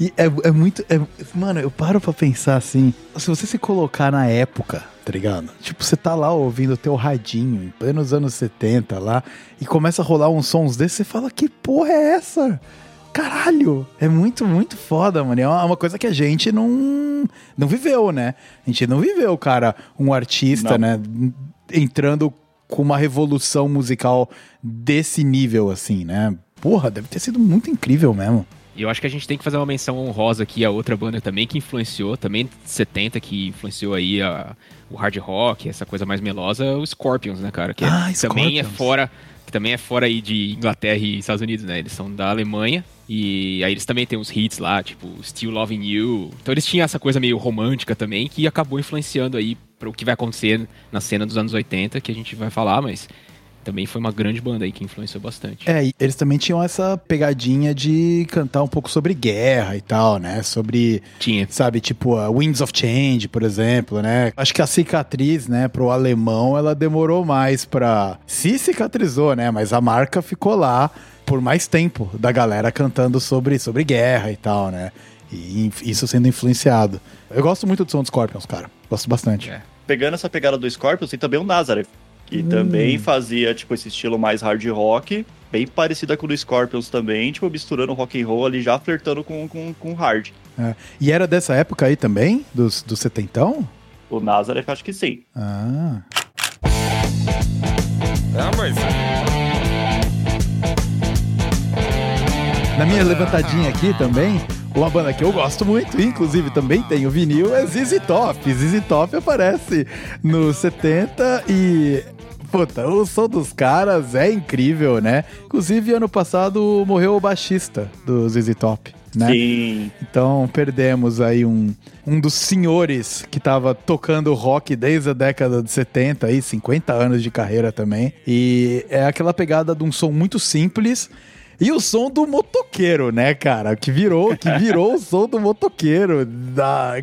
E é, é muito. É, mano, eu paro pra pensar assim. Se você se colocar na época, tá ligado? Tipo, você tá lá ouvindo o teu radinho, em plenos anos 70 lá, e começa a rolar uns sons desses, você fala, que porra é essa? Caralho, é muito, muito foda, mano. É uma coisa que a gente não, não viveu, né? A gente não viveu, cara, um artista, não. né, entrando com uma revolução musical desse nível, assim, né? Porra, deve ter sido muito incrível mesmo. E eu acho que a gente tem que fazer uma menção honrosa aqui a outra banda também que influenciou, também 70, que influenciou aí a, o hard rock, essa coisa mais melosa, o Scorpions, né, cara? Que ah, também é fora que também é fora aí de Inglaterra e Estados Unidos, né? Eles são da Alemanha e aí eles também têm uns hits lá, tipo Still Loving You. Então eles tinham essa coisa meio romântica também que acabou influenciando aí para o que vai acontecer na cena dos anos 80, que a gente vai falar, mas também foi uma grande banda aí que influenciou bastante. É, e eles também tinham essa pegadinha de cantar um pouco sobre guerra e tal, né? Sobre. Tinha. Sabe, tipo, a Winds of Change, por exemplo, né? Acho que a cicatriz, né, pro alemão, ela demorou mais pra. Se cicatrizou, né? Mas a marca ficou lá por mais tempo da galera cantando sobre, sobre guerra e tal, né? E isso sendo influenciado. Eu gosto muito do som dos Scorpions, cara. Gosto bastante. É. Pegando essa pegada do Scorpions, tem também o Nazareth, que hum. também fazia, tipo, esse estilo mais hard rock, bem parecida com o do Scorpions também, tipo, misturando rock and roll ali, já flertando com, com, com hard. É. E era dessa época aí também? Dos, do setentão? O Nazareth, acho que sim. Ah. Ah, mas... Na minha levantadinha aqui também, uma banda que eu gosto muito, inclusive também tem o vinil, é ZZ Top. ZZ Top aparece no 70 e Puta, o som dos caras é incrível, né? Inclusive, ano passado morreu o baixista do ZZ Top. Né? Sim. Então perdemos aí um, um dos senhores que tava tocando rock desde a década de 70, aí, 50 anos de carreira também. E é aquela pegada de um som muito simples. E o som do motoqueiro, né, cara? Que virou, que virou o som do motoqueiro da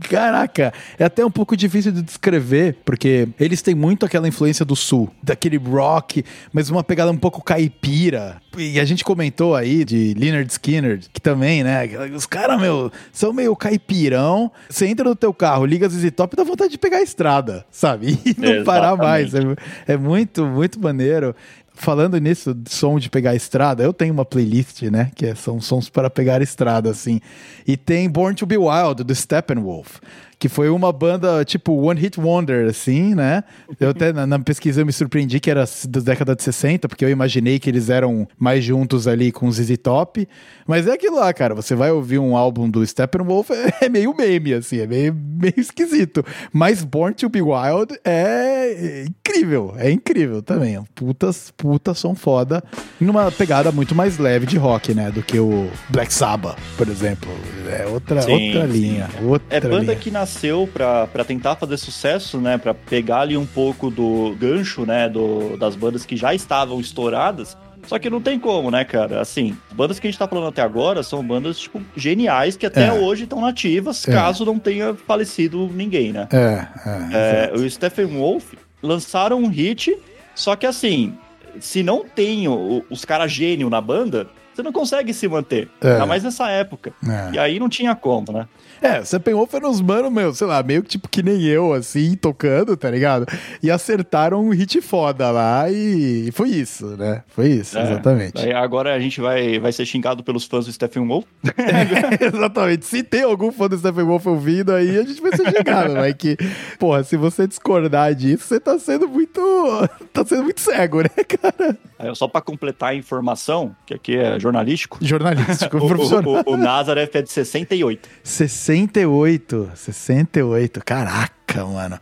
Caraca, é até um pouco difícil de descrever, porque eles têm muito aquela influência do sul, daquele rock, mas uma pegada um pouco caipira. E a gente comentou aí de Leonard Skinner, que também, né? Os caras, meu, são meio caipirão. Você entra no teu carro, liga as ZZ Top e dá vontade de pegar a estrada, sabe? E não Exatamente. parar mais. É, é muito, muito maneiro falando nisso, som de pegar estrada, eu tenho uma playlist, né? Que é, são sons para pegar estrada, assim. E tem Born to Be Wild, do Steppenwolf que foi uma banda tipo One Hit Wonder, assim, né? Eu até na, na, pesquisa eu me surpreendi que era da década de 60, porque eu imaginei que eles eram mais juntos ali com o ZZ Top. Mas é aquilo lá, cara. Você vai ouvir um álbum do Steppenwolf, é, é meio meme, assim, é meio, meio esquisito. Mas Born to Be Wild é incrível, é incrível também. Putas, putas são foda. Numa pegada muito mais leve de rock, né? Do que o Black Sabbath, por exemplo. É outra, sim, outra linha. Outra é banda linha. que na nasceu para tentar fazer sucesso, né? Para pegar ali um pouco do gancho, né? Do, das bandas que já estavam estouradas. Só que não tem como, né, cara? Assim, bandas que a gente tá falando até agora são bandas, tipo, geniais que até é. hoje estão nativas, é. caso não tenha falecido ninguém, né? É, é, é o Stephen Wolf lançaram um hit, só que assim, se não tem o, os caras gênio na banda, você não consegue se manter. É. Ainda mais nessa época. É. E aí não tinha como, né? É, você pegou foi nos mano, meu, sei lá, meio que tipo que nem eu, assim, tocando, tá ligado? E acertaram um hit foda lá e foi isso, né? Foi isso, é, exatamente. Aí agora a gente vai, vai ser xingado pelos fãs do Stephen Wolf. É, exatamente. Se tem algum fã do Stephen Wolf ouvindo aí, a gente vai ser xingado, mas que, porra, se você discordar disso, você tá sendo muito. tá sendo muito cego, né, cara? Aí, só pra completar a informação, que aqui é jornalístico. Jornalístico, o, profissional. O, o, o Nazareth é de 68. 68. 68. 68. Caraca, mano.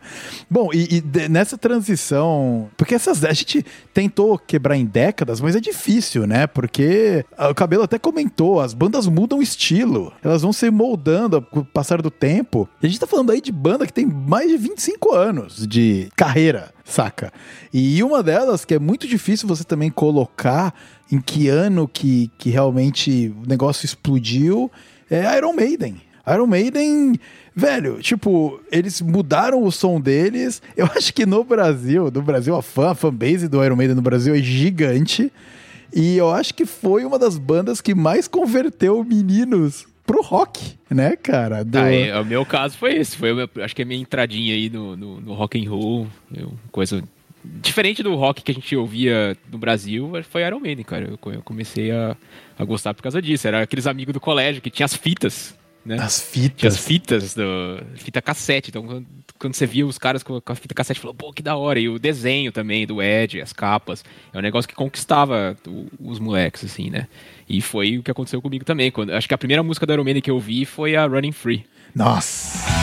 Bom, e, e nessa transição. Porque essas. A gente tentou quebrar em décadas, mas é difícil, né? Porque o cabelo até comentou: as bandas mudam estilo. Elas vão se moldando com o passar do tempo. E a gente tá falando aí de banda que tem mais de 25 anos de carreira, saca? E uma delas que é muito difícil você também colocar em que ano que, que realmente o negócio explodiu é Iron Maiden. Iron Maiden, velho, tipo, eles mudaram o som deles. Eu acho que no Brasil, no Brasil, a fã, a fanbase do Iron Maiden no Brasil é gigante. E eu acho que foi uma das bandas que mais converteu meninos pro rock, né, cara? Do... Ah, é, o meu caso foi esse. Foi, acho que a minha entradinha aí no, no, no rock and roll, coisa diferente do rock que a gente ouvia no Brasil, foi Iron Maiden, cara. Eu, comecei a, a gostar por causa disso. Era aqueles amigos do colégio que tinha as fitas né? As fitas. Tinha as fitas, do, fita cassete. Então, quando, quando você via os caras com, com, a fita cassete, falou, pô, que da hora. E o desenho também do Ed, as capas. É um negócio que conquistava o, os moleques, assim, né? E foi o que aconteceu comigo também. Quando, acho que a primeira música do Iron Maiden que eu vi foi a Running Free. Nossa!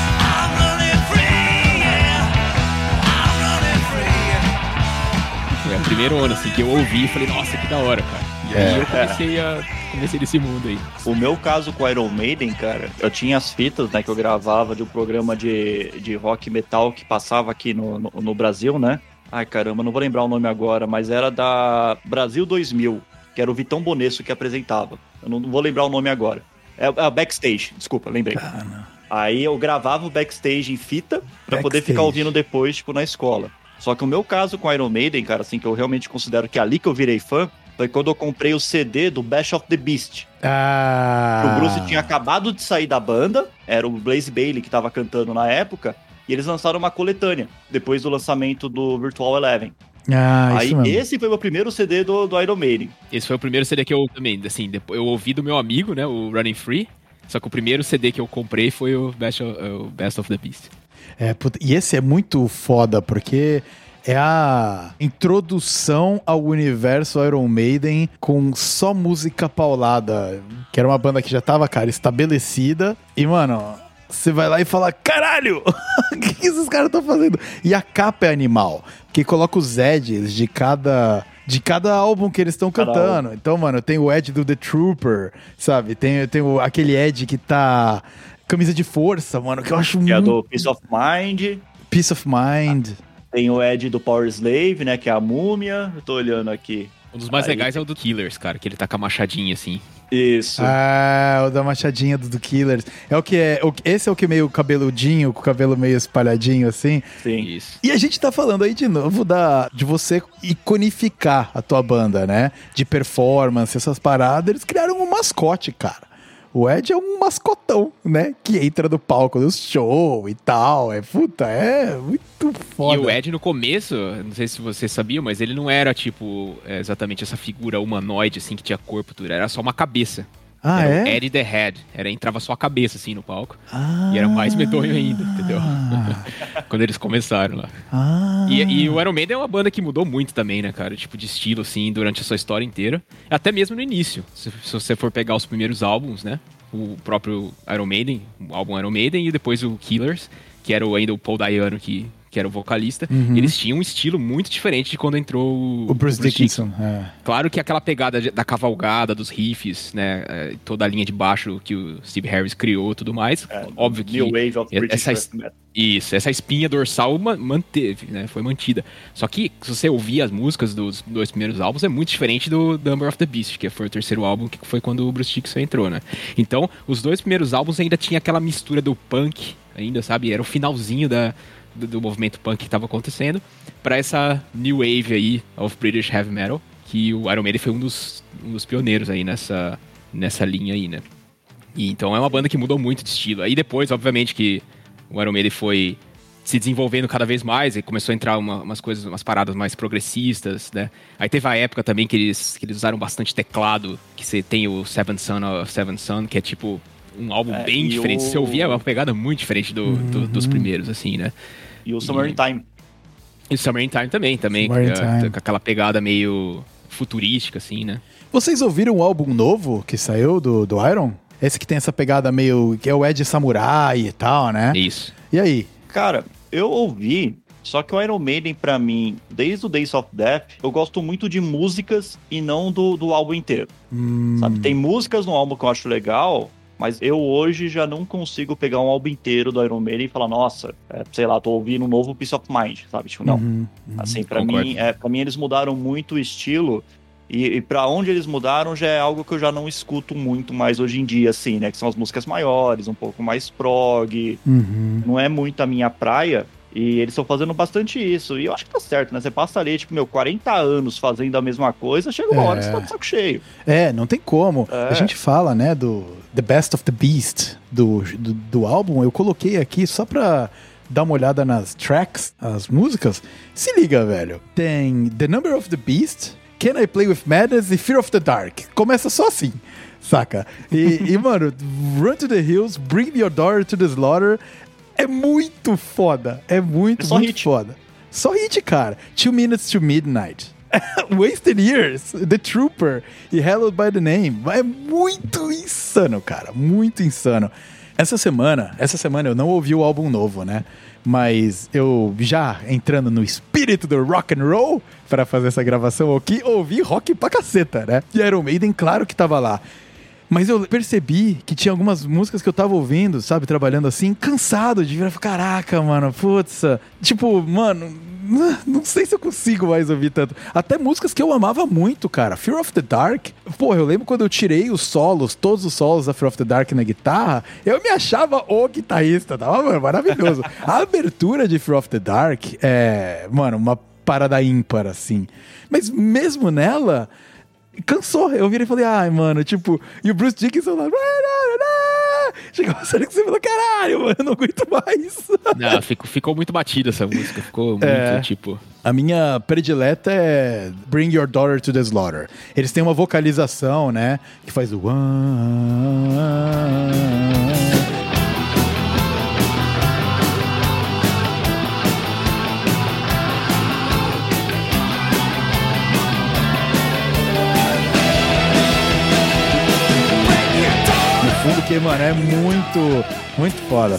Foi a primeira ano, assim, que eu ouvi e falei, nossa, que da hora, cara. E aí é. eu comecei a comecei nesse mundo aí. O meu caso com Iron Maiden, cara, eu tinha as fitas, né, que eu gravava de um programa de, de rock metal que passava aqui no, no, no Brasil, né? Ai, caramba, não vou lembrar o nome agora, mas era da Brasil 2000, que era o Vitão Bonesso que apresentava. Eu não vou lembrar o nome agora. É, é Backstage, desculpa, lembrei. Ah, Aí eu gravava o Backstage em fita para poder ficar ouvindo depois, tipo, na escola. Só que o meu caso com Iron Maiden, cara, assim, que eu realmente considero que é ali que eu virei fã, foi quando eu comprei o CD do Bash of the Beast. Ah. O Bruce tinha acabado de sair da banda, era o Blaze Bailey que tava cantando na época, e eles lançaram uma coletânea depois do lançamento do Virtual Eleven. Ah, Aí esse foi o meu primeiro CD do, do Iron Maiden. Esse foi o primeiro CD que eu também, assim, eu ouvi do meu amigo, né, o Running Free. Só que o primeiro CD que eu comprei foi o Best of, o Best of the Beast. É, e esse é muito foda, porque é a introdução ao universo Iron Maiden com só música paulada, que era uma banda que já tava, cara, estabelecida. E, mano, você vai lá e fala: caralho, o que, que esses caras estão fazendo? E a capa é animal, que coloca os edges de cada de cada álbum que eles estão cantando. Então, mano, tem o Ed do The Trooper, sabe? Tem, tem o, aquele Ed que tá camisa de força, mano, que eu acho que muito... é do Peace of Mind. Peace of Mind. Tem o Ed do Power Slave, né, que é a múmia. Eu tô olhando aqui. Um dos mais Aí. legais é o do Killers, cara, que ele tá com a machadinha assim. Isso. Ah, o da machadinha do, do Killers. É o que é. O, esse é o que é meio cabeludinho, com o cabelo meio espalhadinho assim. Sim. Isso. E a gente tá falando aí de novo da, de você iconificar a tua banda, né? De performance, essas paradas. Eles criaram um mascote, cara. O Ed é um mascotão, né? Que entra no palco do show e tal. É puta, é muito foda. E o Ed no começo, não sei se você sabia, mas ele não era tipo exatamente essa figura humanoide assim que tinha corpo, tudo. Era só uma cabeça. Ah, era é? Eddie the Head. Era, entrava só a cabeça, assim, no palco. Ah, e era mais medonho ainda, entendeu? Quando eles começaram lá. Ah, e, e, o Iron Maiden é uma banda que mudou muito também, né, cara? Tipo, de estilo, assim, durante a sua história inteira. Até mesmo no início. Se, se você for pegar os primeiros álbuns, né? O próprio Iron Maiden, o álbum Iron Maiden e depois o Killers, que era ainda o Paul Dayano que que era o vocalista, uhum. eles tinham um estilo muito diferente de quando entrou o, o Bruce, Bruce Dickinson. É. Claro que aquela pegada da cavalgada, dos riffs, né, é, toda a linha de baixo que o Steve Harris criou e tudo mais, é, óbvio que Wave of essa, isso, essa espinha dorsal manteve, né, foi mantida. Só que se você ouvir as músicas dos dois primeiros álbuns, é muito diferente do Number of the Beast, que foi o terceiro álbum, que foi quando o Bruce Dickinson entrou, né. Então, os dois primeiros álbuns ainda tinha aquela mistura do punk, ainda, sabe, era o finalzinho da do, do movimento punk que estava acontecendo para essa new wave aí of British heavy metal, que o Iron Maiden foi um dos, um dos pioneiros aí nessa, nessa linha aí, né? E, então é uma banda que mudou muito de estilo. Aí depois, obviamente, que o Iron Maiden foi se desenvolvendo cada vez mais e começou a entrar uma, umas coisas, umas paradas mais progressistas, né? Aí teve a época também que eles, que eles usaram bastante teclado, que você tem o Seven Son of Seven Son, que é tipo um álbum é, bem diferente. O... Você ouvia é uma pegada muito diferente do, uhum. do, dos primeiros, assim, né? E o Summer in Time. E o Summer in Time também, também. Com, com aquela pegada meio futurística, assim, né? Vocês ouviram o álbum novo que saiu do, do Iron? Esse que tem essa pegada meio. que é o Ed Samurai e tal, né? Isso. E aí? Cara, eu ouvi, só que o Iron Maiden, para mim, desde o Days of Death, eu gosto muito de músicas e não do, do álbum inteiro. Hum. Sabe? Tem músicas no álbum que eu acho legal, mas eu hoje já não consigo pegar um álbum inteiro do Iron Maiden e falar, nossa, é, sei lá, tô ouvindo um novo Peace of Mind, sabe? Tipo, não. Uhum, uhum, assim, para mim, é, pra mim eles mudaram muito o estilo. E, e para onde eles mudaram já é algo que eu já não escuto muito mais hoje em dia, assim, né? Que são as músicas maiores, um pouco mais prog. Uhum. Não é muito a minha praia. E eles estão fazendo bastante isso. E eu acho que tá certo, né? Você passa ali, tipo, meu, 40 anos fazendo a mesma coisa, chega uma é. hora que você tá de saco cheio. É, não tem como. É. A gente fala, né, do The Best of the Beast do, do, do álbum. Eu coloquei aqui só pra dar uma olhada nas tracks, as músicas. Se liga, velho. Tem The Number of the Beast, Can I Play with Madness e Fear of the Dark. Começa só assim saca? E, e, mano, Run to the Hills, Bring Your Daughter to the Slaughter é muito foda. É muito, é muito hit. foda. Só hit, cara. Two Minutes to Midnight. Wasted Years, The Trooper e Hallowed by the Name. É muito insano, cara. Muito insano. Essa semana, essa semana eu não ouvi o álbum novo, né? Mas eu já entrando no espírito do rock and roll para fazer essa gravação aqui, ouvi rock pra caceta, né? E Iron Maiden, claro que tava lá. Mas eu percebi que tinha algumas músicas que eu tava ouvindo, sabe, trabalhando assim, cansado de virar. Caraca, mano, putz. Tipo, mano, não sei se eu consigo mais ouvir tanto. Até músicas que eu amava muito, cara. Fear of the Dark. Pô, eu lembro quando eu tirei os solos, todos os solos da Fear of the Dark na guitarra, eu me achava o guitarrista, tava maravilhoso. A abertura de Fear of the Dark é, mano, uma parada ímpar, assim. Mas mesmo nela, cansou. Eu virei e falei, ai, mano, tipo, e o Bruce Dickinson lá. Chegou uma série que você falou, caralho, mano, eu não aguento mais. Não, ficou, ficou muito batida essa música. Ficou muito, é, tipo. A minha predileta é Bring Your Daughter to the Slaughter. Eles têm uma vocalização, né? Que faz o. fundo, que, mano, é muito, muito foda.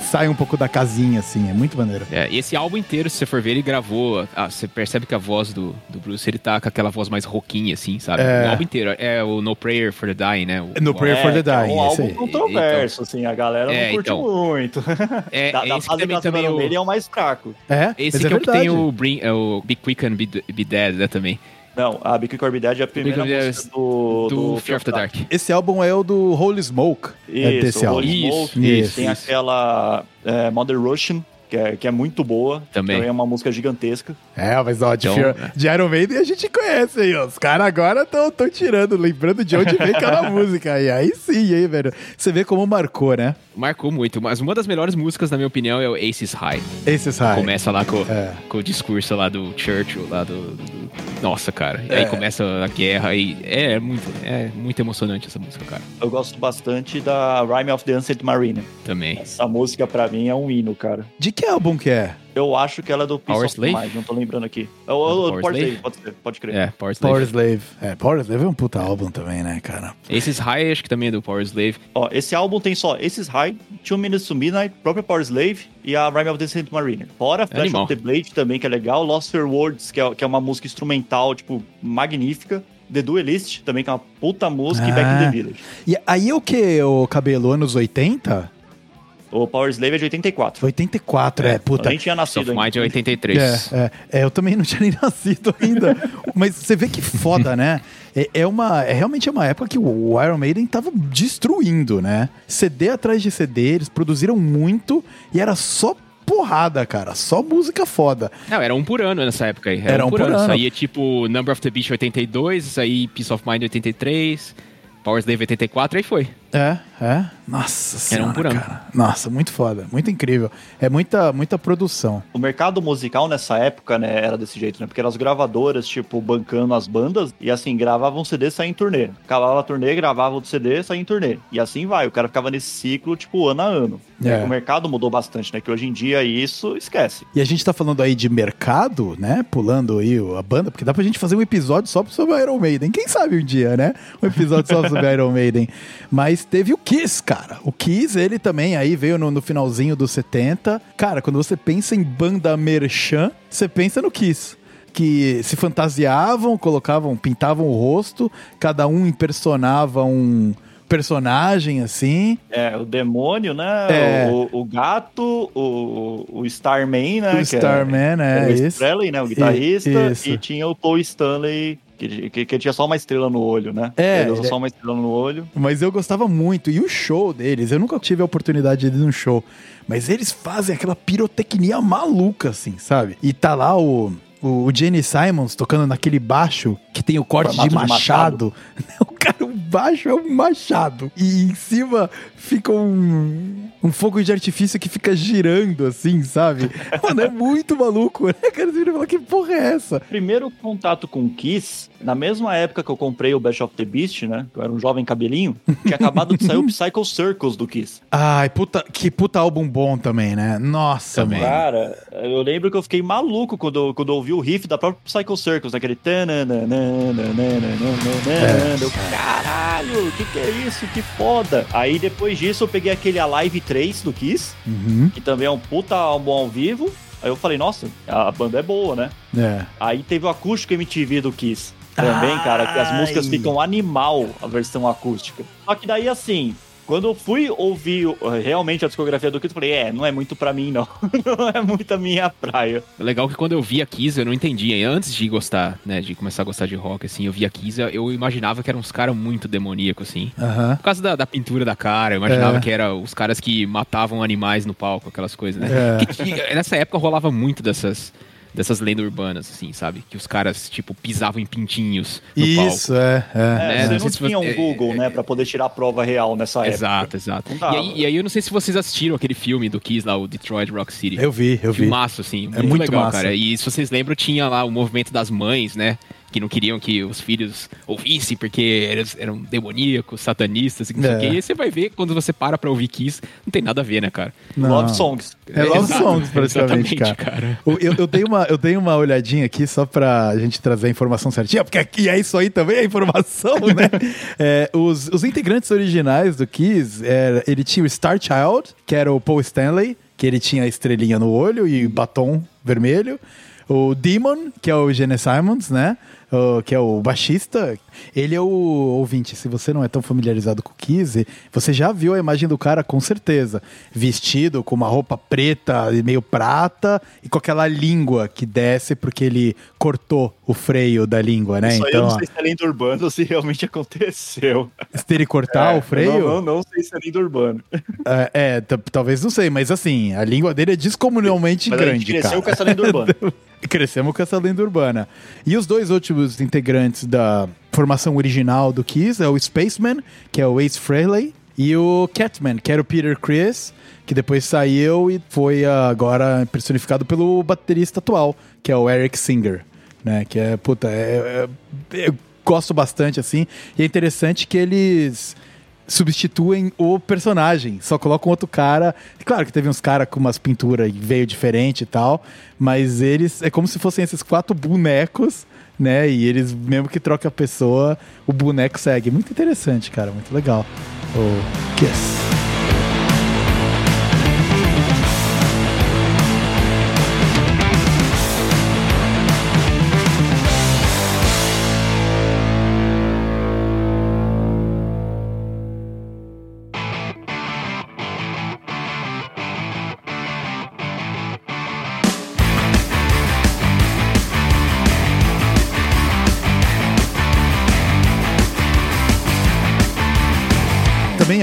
Sai um pouco da casinha, assim, é muito maneiro. É, e esse álbum inteiro, se você for ver, ele gravou. Ah, você percebe que a voz do, do Bruce, ele tá com aquela voz mais roquinha, assim, sabe? É. O álbum inteiro. É o No Prayer for the Dying, né? O, no Prayer for the Dying. É um álbum controverso, então, assim, a galera é, não curte então, muito. É, da, da fase também, também o... dele é o mais fraco. É, esse que é, o que tem o, Bring, é o Be Quick and Be, Be Dead, né, também. Não, a Big Corbidade é a primeira música do, do, do Fear of the Dark. Esse álbum é o do Holy Smoke. Isso, é desse álbum. Holy Smoke. Isso, tem isso. aquela é, Mother Russian, que é, que é muito boa. Também. Também é uma música gigantesca. É, mas ó, de, então, de Iron Maiden a gente conhece aí, ó. Os caras agora estão tirando, lembrando de onde vem aquela música aí. Aí sim, aí, velho. Você vê como marcou, né? Marcou muito, mas uma das melhores músicas, na minha opinião, é o Aces High. Aces High. Começa lá com, é. com o discurso lá do Churchill, lá do. do... Nossa, cara. É. Aí começa a guerra e é, é, muito, é muito emocionante essa música, cara. Eu gosto bastante da Rhyme of the Ancient Marine. Também. Essa música, pra mim, é um hino, cara. De que álbum que é? Eu acho que ela é do Peace Power of Slave? Mind, não tô lembrando aqui. É o, o, Power, Power Slave? Slave? pode ser, pode crer. É, Power Slave. Power Slave. É, Power Slave é um puta álbum também, né, cara? Esses High acho que também é do Power Slave. Ó, esse álbum tem só esses High, Two Minutes to Midnight, próprio Power Slave e a Rhyme of the Saint Mariner. Fora Flash Animal. of the Blade também, que é legal. Lost Your Words, que é, que é uma música instrumental, tipo, magnífica. The Duelist, também que é uma puta música, ah. e Back in the Village. E aí o que, o cabelo, anos 80? O Power Slave é de 84. 84, é, é puta. Eu nem tinha nascido. Soft Mind é 83. É, é, é, eu também não tinha nem nascido ainda. Mas você vê que foda, né? É, é, uma, é realmente uma época que o Iron Maiden tava destruindo, né? CD atrás de CD, eles produziram muito e era só porrada, cara. Só música foda. Não, era um por ano nessa época aí. Era, era um, por, por ano. ano. Saía tipo Number of the Beast 82, saía Peace of Mind 83, Power Slave 84, aí foi. É, é. Nossa senhora, Era um por ano. Cara. Nossa, muito foda, muito incrível. É muita, muita produção. O mercado musical nessa época, né, era desse jeito, né? Porque eram as gravadoras, tipo, bancando as bandas e assim, gravavam um CD e saía em turnê. Acabava a turnê, gravava outro CD e saía em turnê. E assim vai, o cara ficava nesse ciclo, tipo, ano a ano. É. O mercado mudou bastante, né? Que hoje em dia isso esquece. E a gente tá falando aí de mercado, né? Pulando aí a banda, porque dá pra gente fazer um episódio só sobre Iron Maiden. Quem sabe um dia, né? Um episódio só sobre Iron Maiden. Mas teve o Kiss, cara. O Kiss, ele também aí veio no, no finalzinho dos 70. Cara, quando você pensa em banda merchan, você pensa no Kiss que se fantasiavam, colocavam, pintavam o rosto, cada um impersonava um personagem assim. É, o demônio, né? É. O, o, gato, o, o Starman, né? O Starman, é, é, é isso. né? O guitarrista. Isso. E tinha o Paul Stanley que, que, que, tinha só uma estrela no olho, né? É. Ele só uma estrela no olho. Mas eu gostava muito. E o show deles, eu nunca tive a oportunidade de ir num show. Mas eles fazem aquela pirotecnia maluca, assim, sabe? E tá lá o, o, Jenny Simons tocando naquele baixo que tem o corte de machado. de machado. o cara, o baixo é um machado. E em cima fica um, um fogo de artifício que fica girando, assim, sabe? Mano, é muito maluco, né? Cara, você fala, que porra é essa? Primeiro contato com Kiss, na mesma época que eu comprei o Bash of the Beast, né? Que eu era um jovem cabelinho, tinha acabado de sair o Psycho Circles do Kiss. Ai, puta, que puta álbum bom também, né? Nossa, mano. Cara, eu lembro que eu fiquei maluco quando, quando eu ouvi o riff da própria Psycho Circles, naquele... É. Eu, caralho, que que é isso? Que foda. Aí depois disso eu peguei aquele Alive 3 do Kiss, uhum. que também é um puta álbum ao vivo. Aí eu falei, nossa, a banda é boa, né? É. Aí teve o acústico MTV do Kiss. Também, cara, que as músicas ficam animal a versão acústica. Só que daí, assim, Quando eu fui ouvir realmente a discografia do Kiss, eu falei, é, não é muito pra mim, não. não é muito a minha praia. Legal que quando eu vi a Kiss, eu não entendia. Antes de gostar, né, de começar a gostar de rock, assim, eu vi a Kiss, eu imaginava que eram uns caras muito demoníacos, assim. Uhum. Por causa da, da, pintura da cara, eu imaginava é. que eram os caras que matavam animais no palco, aquelas coisas, né? É. Que, nessa época rolava muito dessas dessas lendas urbanas, assim, sabe? Que os caras, tipo, pisavam em pintinhos no Isso, palco. é. é. é né? Você não, tinha um Google, é, né, pra poder tirar a prova real nessa exato, época. Exato, exato. E aí, e aí, eu não sei se vocês assistiram aquele filme do Kiss lá, o Detroit Rock City. Eu vi, eu vi. Filmaço, assim. Muito, é muito legal, massa. cara. E se vocês lembram, tinha lá o movimento das mães, né? Que não queriam que os filhos ouvissem porque eram, eram demoníacos, satanistas, e não é. sei o quê. E você vai ver, quando você para pra ouvir Kiss, não tem nada a ver, né, cara? Não. Love Songs. É Love Exato, Songs, praticamente, cara. cara. Eu, eu, dei uma, eu dei uma olhadinha aqui só pra gente trazer a informação certinha, porque aqui é isso aí também, a informação, né? é, os, os integrantes originais do Kiss, é, ele tinha o Star Child, que era o Paul Stanley, que ele tinha a estrelinha no olho e batom vermelho. O Demon, que é o Gene Simons, né? Uh, que é o baixista, ele é o ouvinte. Se você não é tão familiarizado com o Kizzy, você já viu a imagem do cara com certeza. Vestido com uma roupa preta e meio prata e com aquela língua que desce porque ele cortou o freio da língua, né? Isso então, aí eu não sei se é lenda urbana ou se realmente aconteceu. Se ele cortar é, o freio? Não, não, não sei se é lenda urbana. É, é talvez não sei, mas assim, a língua dele é descomunalmente mas grande, a gente cresceu cara. com essa lenda urbana. Crescemos com essa lenda urbana. E os dois últimos integrantes da formação original do Kiss é o Spaceman, que é o Ace Frehley, e o Catman, que era o Peter Chris, que depois saiu e foi agora personificado pelo baterista atual, que é o Eric Singer, né? Que é, puta, é, é, eu gosto bastante, assim. E é interessante que eles substituem o personagem, só colocam outro cara. Claro que teve uns caras com umas pinturas e veio diferente e tal, mas eles é como se fossem esses quatro bonecos, né? E eles, mesmo que troque a pessoa, o boneco segue. Muito interessante, cara, muito legal. O Kiss.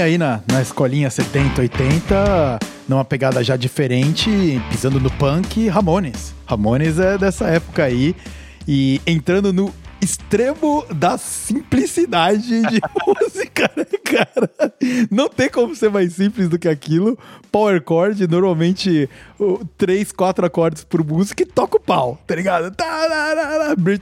Aí na, na escolinha 70, 80, numa pegada já diferente, pisando no punk, Ramones. Ramones é dessa época aí. E entrando no extremo da simplicidade de música, né, cara? Não tem como ser mais simples do que aquilo. Power chord, normalmente três, quatro acordes por música e toca o pau, tá ligado?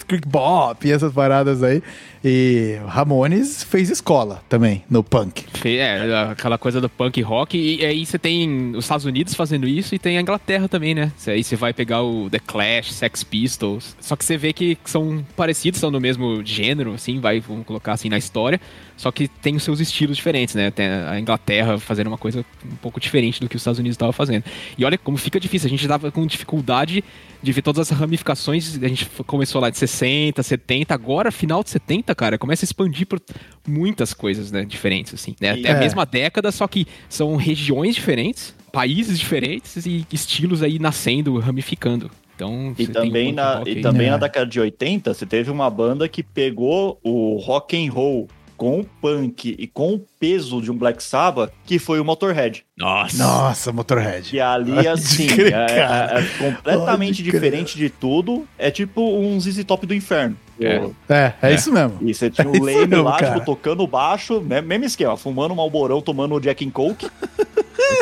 Creek Bop e essas paradas aí. E Ramones fez escola também no punk. É, aquela coisa do punk rock. E aí você tem os Estados Unidos fazendo isso e tem a Inglaterra também, né? Aí você vai pegar o The Clash, Sex Pistols. Só que você vê que são parecidos, são no mesmo gênero, assim, vai, vamos colocar assim, na história. Só que tem os seus estilos diferentes, né? Tem a Inglaterra fazendo uma coisa um pouco diferente do que os Estados Unidos estavam fazendo. E olha como fica difícil. A gente dava com dificuldade de ver todas as ramificações. A gente começou lá de 60, 70, agora, final de 70, cara, começa a expandir por muitas coisas, né? Diferentes, assim. Né? Até é. a mesma década, só que são regiões diferentes, países diferentes e estilos aí nascendo, ramificando. Então, e também, na, e também na década de 80, você teve uma banda que pegou o rock and roll com o punk e com o peso de um Black Sabbath, que foi o Motorhead. Nossa! Nossa, Motorhead. E ali, assim, crer, é, é, é, completamente diferente de tudo. É tipo um ZZ Top do inferno. É, é, é, isso mesmo. E você tinha o é Leme lá, tipo, tocando baixo, né, mesmo esquema, fumando um malborão, tomando o Jack and Coke.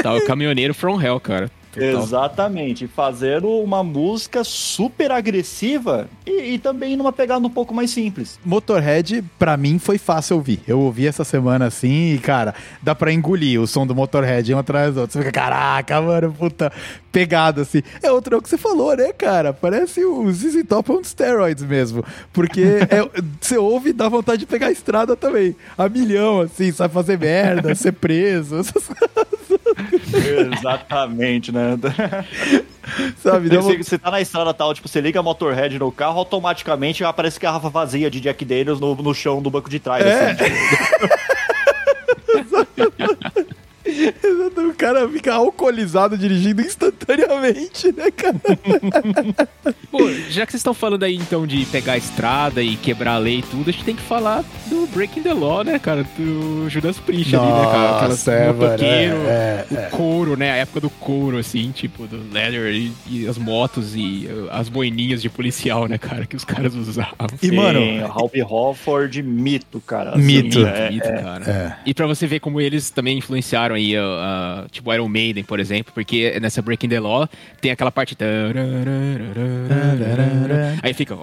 Tá, o caminhoneiro from hell, cara. Total. Exatamente, fazendo uma música super agressiva e, e, também numa pegada um pouco mais simples. Motorhead, pra mim, foi fácil ouvir. Eu ouvi essa semana assim e, cara, dá pra engolir o som do Motorhead um atrás do outro. Você fica, caraca, mano, puta, pegado assim. É outro é o que você falou, né, cara? Parece o ZZ Top on steroids mesmo. Porque é, você ouve e dá vontade de pegar a estrada também. A milhão, assim, sabe fazer merda, ser preso, essas coisas. Exatamente, né? Sabe, você, você tá na estrada tal, tipo, você liga a Motorhead no carro, automaticamente aparece garrafa vazia de Jack Daniels no, no chão do banco de trás. É. Assim, tipo. o cara fica alcoolizado dirigindo instantaneamente, né, cara? Pô, já que vocês estão falando aí então de pegar a estrada e quebrar a lei e tudo, a gente tem que falar do Breaking the Law, né, cara? Do Judas Priest Nossa, ali, né, cara? Aquelas é, motoqueiro, é, é, o couro, né? A época do couro, assim, tipo, do leather e, e, as motos e uh, as boininhas de policial, né, cara? Que os caras usavam. E, Sim, mano... Halby Hofford, mito, cara. Mito. Assim, é, mito, é, cara. É. E pra você ver como eles também influenciaram aí, uh, tipo Iron Maiden, por exemplo, porque nessa Breaking the Law tem aquela parte. Aí fica.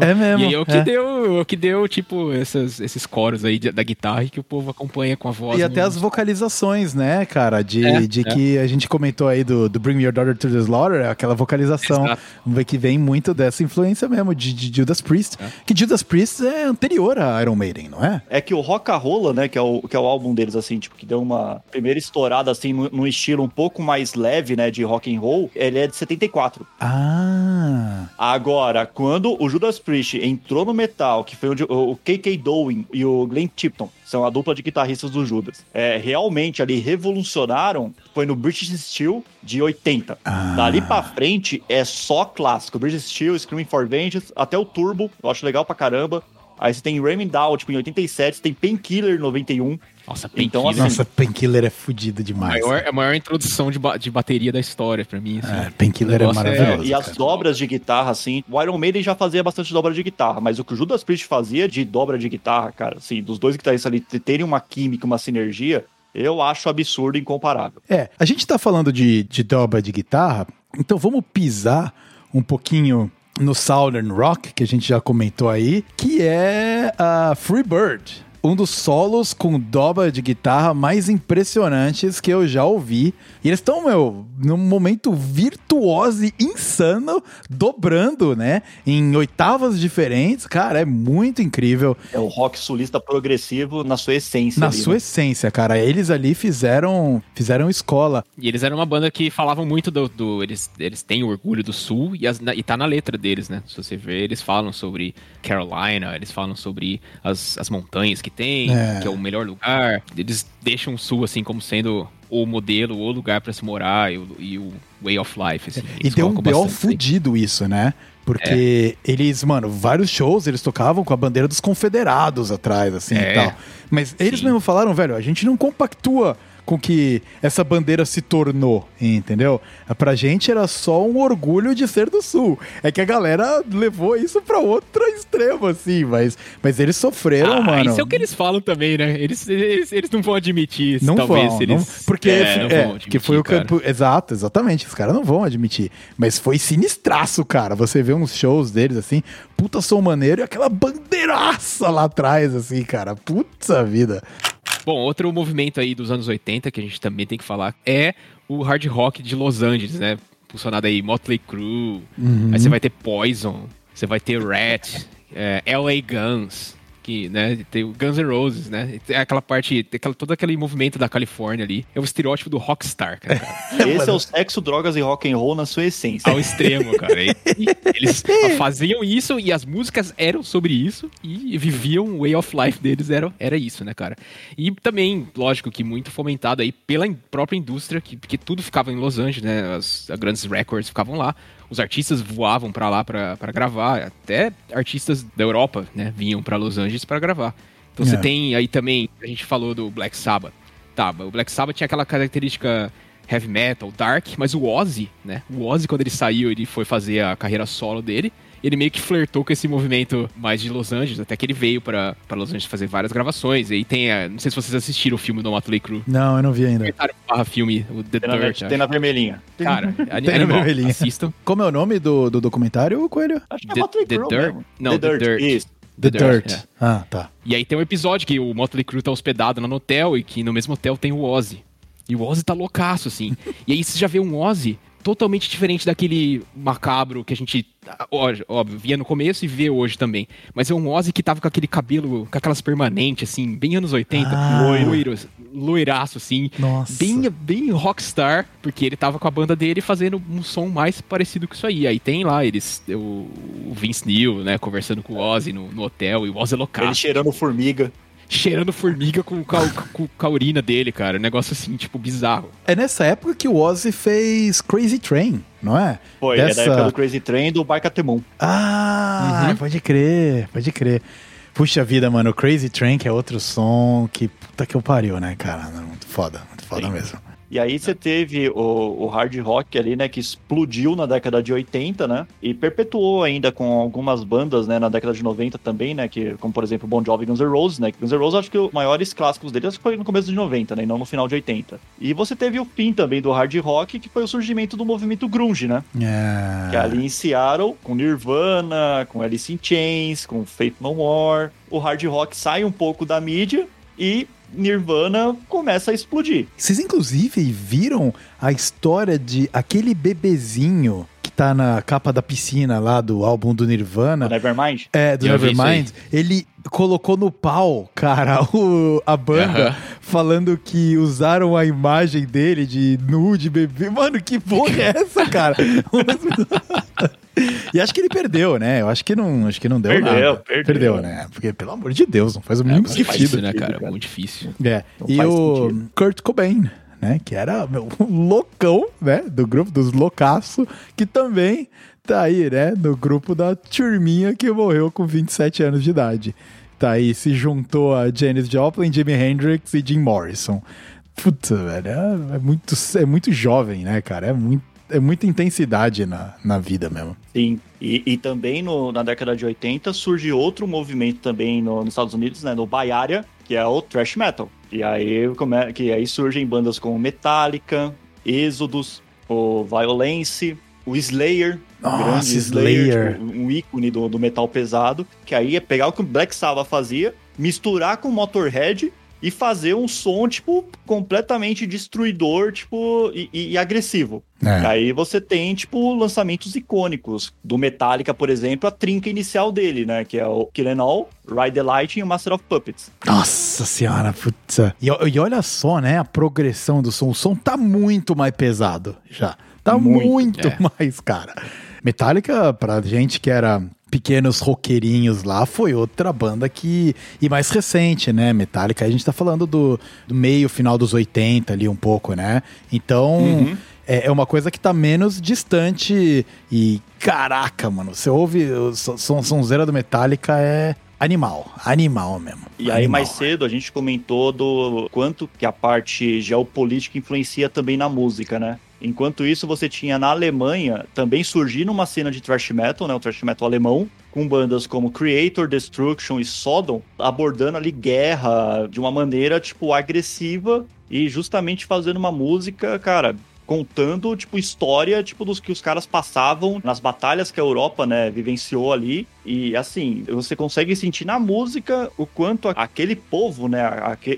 É mesmo. E aí é o que, deu, o que deu, tipo, essas, esses coros aí da guitarra que o povo acompanha com a voz. E até as vocalizações, né, cara? De, é, de é. que a gente comentou aí do, do Bring Your Daughter to the Slaughter, aquela vocalização. Exato. Que vem muito dessa influência mesmo de, de Judas Priest. É. Que Judas Priest é anterior a Iron Maiden, não é? É que o Rock Rolla, né, que é o, que é o álbum deles, assim, tipo, que deu uma primeira estourada, assim, num estilo um pouco mais leve, né, de rock and roll, ele é de 74. Ah! Agora, quando o Judas Priest entrou no metal, que foi onde o KK Dowling e o Glenn Tipton são a dupla de guitarristas do Judas, é, realmente ali revolucionaram, foi no British Steel de 80. Ah. Dali pra frente é só clássico. British Steel, Screaming for Vengeance, até o Turbo, eu acho legal pra caramba. Aí você tem Ramming Down, tipo, em 87, você tem Painkiller 91. Nossa, Painkiller. Então, assim, Nossa, Painkiller é fodido demais. Maior, é a maior introdução de, ba de bateria da história pra mim. Assim. É, Painkiller é maravilhoso. É, e as dobras de guitarra, assim, o Iron Maiden já fazia bastante dobra de guitarra, mas o que o Judas Priest fazia de dobra de guitarra, cara, assim, dos dois guitarristas ali terem uma química, uma sinergia, eu acho absurdo e incomparável. É, a gente tá falando de, de dobra de guitarra, então vamos pisar um pouquinho no Southern Rock, que a gente já comentou aí, que é a Free Bird um dos solos com dobra de guitarra mais impressionantes que eu já ouvi. E eles estão, meu, num momento virtuoso e insano, dobrando, né? Em oitavas diferentes. Cara, é muito incrível. É o rock sulista progressivo na sua essência. Na ali, sua né? essência, cara. Eles ali fizeram fizeram escola. E eles eram uma banda que falavam muito do. do eles, eles têm o orgulho do sul e, as, e tá na letra deles, né? Se você ver, eles falam sobre Carolina, eles falam sobre as, as montanhas que que tem, é. que é o melhor lugar. Eles deixam o sul assim como sendo o modelo, o lugar para se morar e o, e o, way of life. Assim. E deu um B.O. fudido isso, né? Porque é. eles, mano, vários shows eles tocavam com a bandeira dos confederados atrás, assim é. e tal. Mas eles Sim. mesmo falaram, velho, a gente não compactua com que essa bandeira se tornou, entendeu? Pra gente era só um orgulho de ser do Sul. É que a galera levou isso pra outro extremo, assim, mas, mas eles sofreram, ah, mano. Isso é o que eles falam também, né? Eles, eles, eles não vão admitir isso, não talvez. Vão, eles... não, porque é, não é, admitir, que foi o campo. Exato, exatamente. Os caras não vão admitir. Mas foi sinistraço, cara. Você vê uns shows deles assim, puta som maneiro e aquela bandeiraça lá atrás, assim, cara. Puta vida. Bom, outro movimento aí dos anos 80 que a gente também tem que falar é o hard rock de Los Angeles, né? Funcionado aí Motley Crue, uhum. aí você vai ter Poison, você vai ter Rat, é, LA Guns, que, né, tem o Guns N' Roses, né? Tem aquela parte, tem aquela, todo aquele movimento da Califórnia ali. É o estereótipo do rockstar, cara. Esse é o sexo, drogas e rock and roll na sua essência. Ao extremo, cara. E, eles faziam isso e as músicas eram sobre isso e viviam o way of life deles era, era isso, né, cara? E também, lógico que muito fomentado aí pela própria indústria, que, que tudo ficava em Los Angeles, né? As, as grandes records ficavam lá os artistas voavam para lá para gravar, até artistas da Europa, né, vinham para Los Angeles para gravar. Então você é. tem aí também, a gente falou do Black Sabbath. Tá, o Black Sabbath tinha aquela característica heavy metal, dark, mas o Ozzy, né? O Ozzy quando ele saiu, ele foi fazer a carreira solo dele ele meio que flertou com esse movimento mais de Los Angeles, até que ele veio para Los Angeles fazer várias gravações. E aí tem, a, não sei se vocês assistiram o filme do Motley Crue. Não, eu não vi ainda. Barra filme, o The tem Dirt. Na, tem na vermelhinha. Cara, tem animal, na vermelhinha. assistam. Como é o nome do, do documentário, Coelho? Acho que é Motley Crue The Dirt? Não, The, The Dirt. Dirt. Isso. The, The Dirt. Dirt. É. Ah, tá. E aí tem um episódio que o Motley Crue tá hospedado no hotel e que no mesmo hotel tem o Ozzy. E o Ozzy tá loucaço, assim. e aí você já vê um Ozzy totalmente diferente daquele macabro que a gente, óbvio, via no começo e vê hoje também. Mas é um Ozzy que tava com aquele cabelo, com aquelas permanentes, assim, bem anos 80, ah. loiro, loiraço, assim. Nossa. Bem, bem rockstar, porque ele tava com a banda dele fazendo um som mais parecido com isso aí. Aí tem lá eles, o, Vince Neil, né, conversando com o Ozzy no, no hotel, e o Ozzy é loucaço. Ele cheirando formiga. Cheirando formiga com, com, com, com a urina dele, cara. Um negócio assim, tipo, bizarro. É nessa época que o Ozzy fez Crazy Train, não é? Foi, Dessa... é da época do Crazy Train do Barcatemon. Ah, uhum. pode crer, pode crer. Puxa vida, mano, Crazy Train, que é outro som que puta que eu pariu, né, cara? Muito foda, muito foda Sim. mesmo. E aí você teve o, o, hard rock ali, né, que explodiu na década de 80, né, e perpetuou ainda com algumas bandas, né, na década de 90 também, né, que, como por exemplo Bon Jovi e Guns N' Roses, né, que Guns N' Roses acho que os maiores clássicos deles foi no começo de 90, né, e não no final de 80. E você teve o fim também do hard rock, que foi o surgimento do movimento grunge, né, é... que ali em Seattle, com Nirvana, com Alice in Chains, com Faith No More, o hard rock sai um pouco da mídia e Nirvana começa a explodir. Vocês, inclusive, viram a história de aquele bebezinho que tá na capa da piscina lá do álbum do Nirvana. Do Nevermind? É, do Nevermind. Ele colocou no pau, cara, o, a banda, falando que usaram a imagem dele de nude bebê. Mano, que porra é essa, cara? e acho que ele perdeu, né? Eu acho que não, acho que não deu perdeu, nada. Perdeu, perdeu, né? Porque, pelo amor de Deus, não faz o mínimo é, sentido. Difícil, né, cara? Muito difícil. É. Não e o sentido. Kurt Cobain, né? Que era meu, um loucão, né? Do grupo dos loucaços, que também tá aí, né? No grupo da turminha que morreu com 27 anos de idade. Tá aí, se juntou a Janis Joplin, Jimi Hendrix e Jim Morrison. Puta, velho, é, é, muito, é muito jovem, né, cara? É muito é muita intensidade na, na vida mesmo. Sim, e, e também no, na década de 80 surge outro movimento também no, nos Estados Unidos, né, no Bay Area, que é o thrash metal. E aí, come, que aí surgem bandas como Metallica, Exodus, o Violence, o Slayer, Nossa, Slayer, Slayer. Tipo, um ícone do, do metal pesado, que aí é pegar o que o Black Sabbath fazia, misturar com o Motorhead e fazer um som, tipo, completamente destruidor, tipo, e, e agressivo. É. Aí você tem, tipo, lançamentos icônicos. Do Metallica, por exemplo, a trinca inicial dele, né? Que é o Kill All, Ride the Light e o Master of Puppets. Nossa senhora, putz. E, e, olha só, né? A progressão do som. O som tá muito mais pesado já. Tá muito, muito é. mais, cara. Metallica, pra gente que era pequenos roqueirinhos lá, foi outra banda que. E mais recente, né? Metallica. A gente tá falando do, do meio, final dos 80 ali um pouco, né? Então. Uhum. É, é uma coisa que tá menos distante e caraca, mano, você ouve o som, sonzeira do Metallica é animal, animal mesmo. E animal. aí mais cedo a gente comentou do quanto que a parte geopolítica influencia também na música, né? Enquanto isso, você tinha na Alemanha também surgindo uma cena de thrash metal, né, o thrash metal alemão, com bandas como Creator, Destruction e Sodom, abordando ali guerra de uma maneira, tipo, agressiva e justamente fazendo uma música, cara, contando, tipo, história, tipo, dos que os caras passavam nas batalhas que a Europa, né, vivenciou ali. E, assim, você consegue sentir na música o quanto aquele povo, né,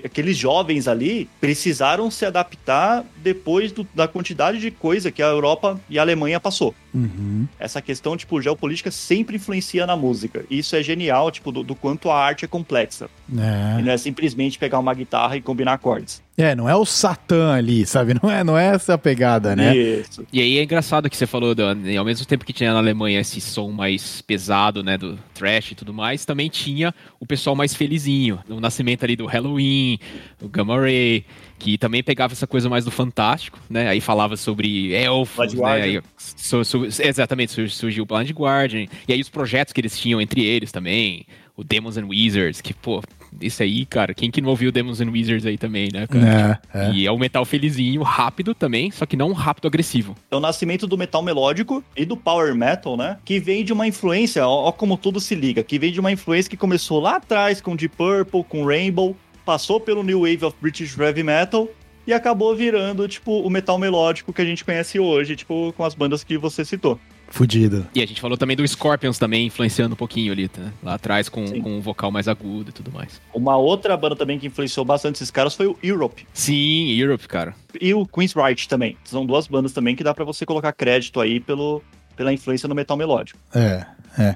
aqueles jovens ali precisaram se adaptar depois do, da quantidade de coisa que a Europa e a Alemanha passou. Uhum. Essa questão, tipo, geopolítica sempre influencia na música. E isso é genial, tipo, do, do quanto a arte é complexa. É. E não é simplesmente pegar uma guitarra e combinar acordes. É, não é o Satã ali, sabe? Não é, não é essa a pegada, né? Isso. E aí é engraçado que você falou, Dan, ao mesmo tempo que tinha na Alemanha esse som mais pesado, né, do trash e tudo mais, também tinha o pessoal mais felizinho. O nascimento ali do Halloween, o Gamma Ray, que também pegava essa coisa mais do fantástico, né? Aí falava sobre elfos, né? Aí, su, su, exatamente, surgiu o Blind Guardian. E aí os projetos que eles tinham entre eles também, o Demons and Wizards, que, pô, isso aí, cara, quem que não ouviu Demons and Wizards aí também, né, cara? É, é. E é um metal felizinho, rápido também, só que não um rápido agressivo. É o nascimento do metal melódico e do power metal, né? Que vem de uma influência, ó, ó como tudo se liga, que vem de uma influência que começou lá atrás com Deep Purple, com Rainbow, passou pelo New Wave of British Heavy Metal e acabou virando, tipo, o metal melódico que a gente conhece hoje, tipo, com as bandas que você citou. Fudido. E a gente falou também do Scorpions também influenciando um pouquinho ali, tá? lá atrás com, com um vocal mais agudo e tudo mais. Uma outra banda também que influenciou bastante esses caras foi o Europe. Sim, Europe, cara. E o Queen's Right também. São duas bandas também que dá para você colocar crédito aí pelo, pela influência no metal melódico. É, é.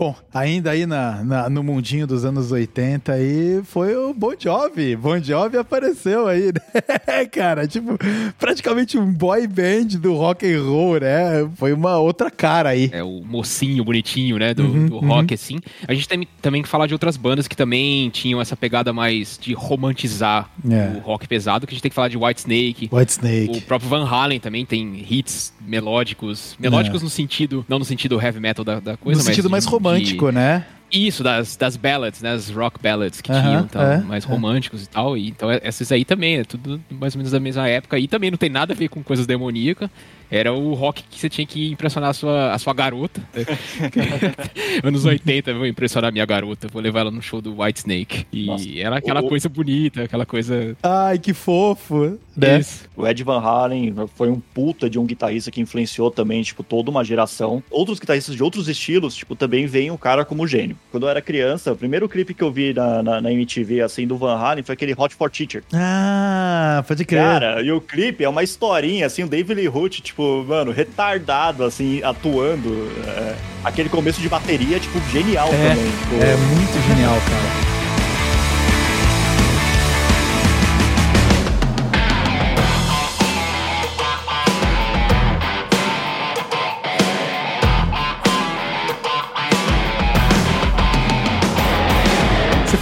Bom, ainda aí na, na, no mundinho dos anos 80 aí foi o Bon Jovi. Bon Jovi apareceu aí, né? Cara, tipo, praticamente um boy band do rock and roll, né? Foi uma outra cara aí. É o mocinho bonitinho, né, do, uhum, do rock, uhum. assim. A gente tem também que falar de outras bandas que também tinham essa pegada mais de romantizar é. o rock pesado, que a gente tem que falar de White Snake. White Snake. O próprio Van Halen também tem hits melódicos. Melódicos é. no sentido, não no sentido heavy metal da, da coisa, no mas... No sentido mais romântico romântico, né? Isso, das, das ballads, né? As rock ballads que uh -huh, tinham, então, é, mais é. românticos e tal. E, então, essas aí também, é tudo mais ou menos da mesma época. E também não tem nada a ver com coisas demoníacas. Era o rock que você tinha que impressionar a sua, a sua garota. Anos 80, vou impressionar a minha garota. Vou levar ela no show do White Snake. E Nossa. era aquela o... coisa bonita, aquela coisa. Ai, que fofo! Né? O Ed Van Halen foi um puta de um guitarrista que influenciou também, tipo, toda uma geração. Outros guitarristas de outros estilos, tipo, também veem o cara como gênio. Quando eu era criança, o primeiro clipe que eu vi na, na, na MTV, assim, do Van Halen foi aquele Hot for Teacher. Ah, pode crer. Cara, e o clipe é uma historinha, assim, o David Lee Roth, tipo, tipo, mano, retardado, assim, atuando. É, aquele começo de bateria, tipo, genial é, também. Tipo... É muito genial, cara.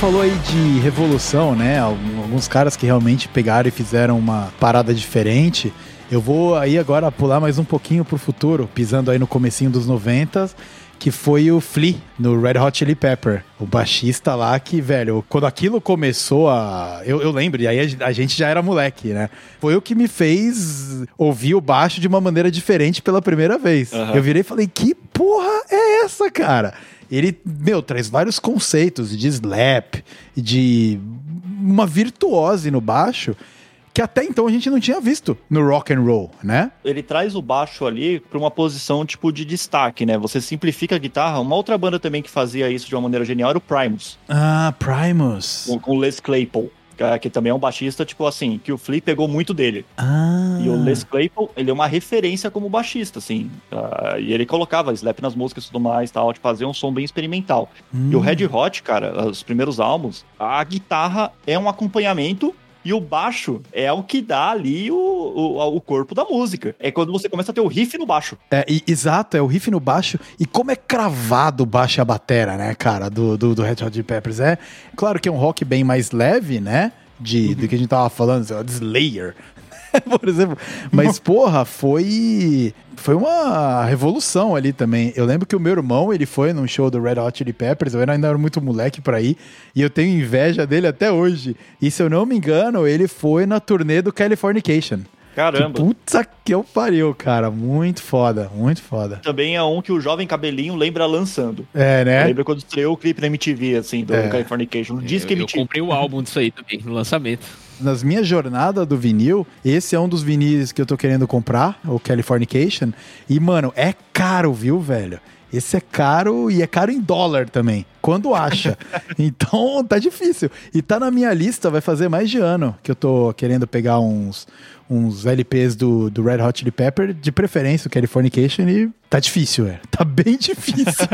Falou aí de revolução, né? Alguns caras que realmente pegaram e fizeram uma parada diferente. Eu vou aí agora pular mais um pouquinho pro futuro, pisando aí no comecinho dos 90 que foi o Flea no Red Hot Chili Pepper. O baixista lá que, velho, quando aquilo começou a. Eu, eu lembro, e aí a, a, gente já era moleque, né? Foi o que me fez ouvir o baixo de uma maneira diferente pela primeira vez. Uhum. Eu virei e falei: que porra é essa, cara? Ele, meu, traz vários conceitos de slap, de uma virtuose no baixo que até então a gente não tinha visto no rock and roll, né? Ele traz o baixo ali para uma posição tipo de destaque, né? Você simplifica a guitarra. Uma outra banda também que fazia isso de uma maneira genial era o Primus. Ah, Primus. Com, com Les Claypool que também é um baixista, tipo assim, que o Flea pegou muito dele. Ah. E o Les Claypool, ele é uma referência como baixista, assim. Uh, e ele colocava slap nas músicas e tudo mais, tal, de fazer um som bem experimental. Hum. E o hum. Red Hot, cara, os primeiros álbuns, a guitarra é um acompanhamento e o baixo é o que dá ali o, o, o corpo da música. É quando você começa a ter o riff no baixo. É, e, exato, é o riff no baixo. E como é cravado o baixo e a batera, né, cara, do, do, do Red Hot Peppers. É claro que é um rock bem mais leve, né? De, uhum. Do que a gente tava falando, de Slayer, por exemplo. Mas, porra, foi foi uma revolução ali também. Eu lembro que o meu irmão, ele foi num show do Red Hot Chili Peppers, eu ainda era muito moleque para ir, e eu tenho inveja dele até hoje. E se eu não me engano, ele foi na turnê do Californication. Caramba. Que puta que eu pariu, cara. Muito foda, muito foda. Também é um que o jovem cabelinho lembra lançando. É, né? Lembra quando estreou o clipe na MTV, assim, do é. Californication. Disco eu, MTV. Eu comprei o álbum disso aí também, no lançamento nas minhas jornadas do vinil, esse é um dos vinis que eu tô querendo comprar, o Californication. E, mano, é caro, viu, velho? Esse é caro e é caro em dólar também, quando acha. então tá difícil. E tá na minha lista, vai fazer mais de ano que eu tô querendo pegar uns, uns LPs do, do Red Hot Chili Pepper, de preferência o Californication, e tá difícil, é. Tá bem difícil.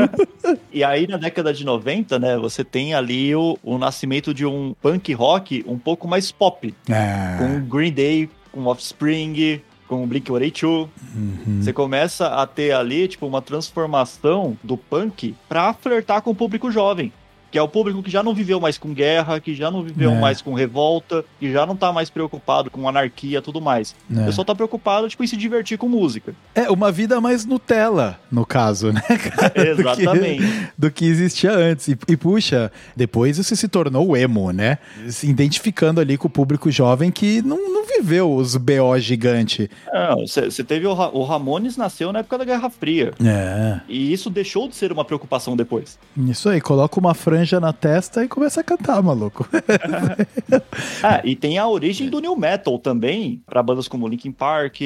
e aí, na década de 90, né, você tem ali o, o nascimento de um punk rock um pouco mais pop. É. Com Green Day, com Offspring, com o Blink-182. Uhum. Você começa a ter ali, tipo, uma transformação do punk pra flertar com o público jovem que é o público que já não viveu mais com guerra, que já não viveu é. mais com revolta, que já não tá mais preocupado com anarquia tudo mais. É. O pessoal tá preocupado, tipo, em se divertir com música. É, uma vida mais Nutella, no caso, né, cara? Exatamente. Do que, do que existia antes. E, e, puxa, depois você se tornou emo, né? Se identificando ali com o público jovem que não, não viveu os BO gigante. Não, você teve o, o Ramones nasceu na época da Guerra Fria. É. E isso deixou de ser uma preocupação depois. Isso aí, coloca uma franja franja na testa e começa a cantar, maluco. ah, e tem a origem do new metal também, para bandas como Linkin Park,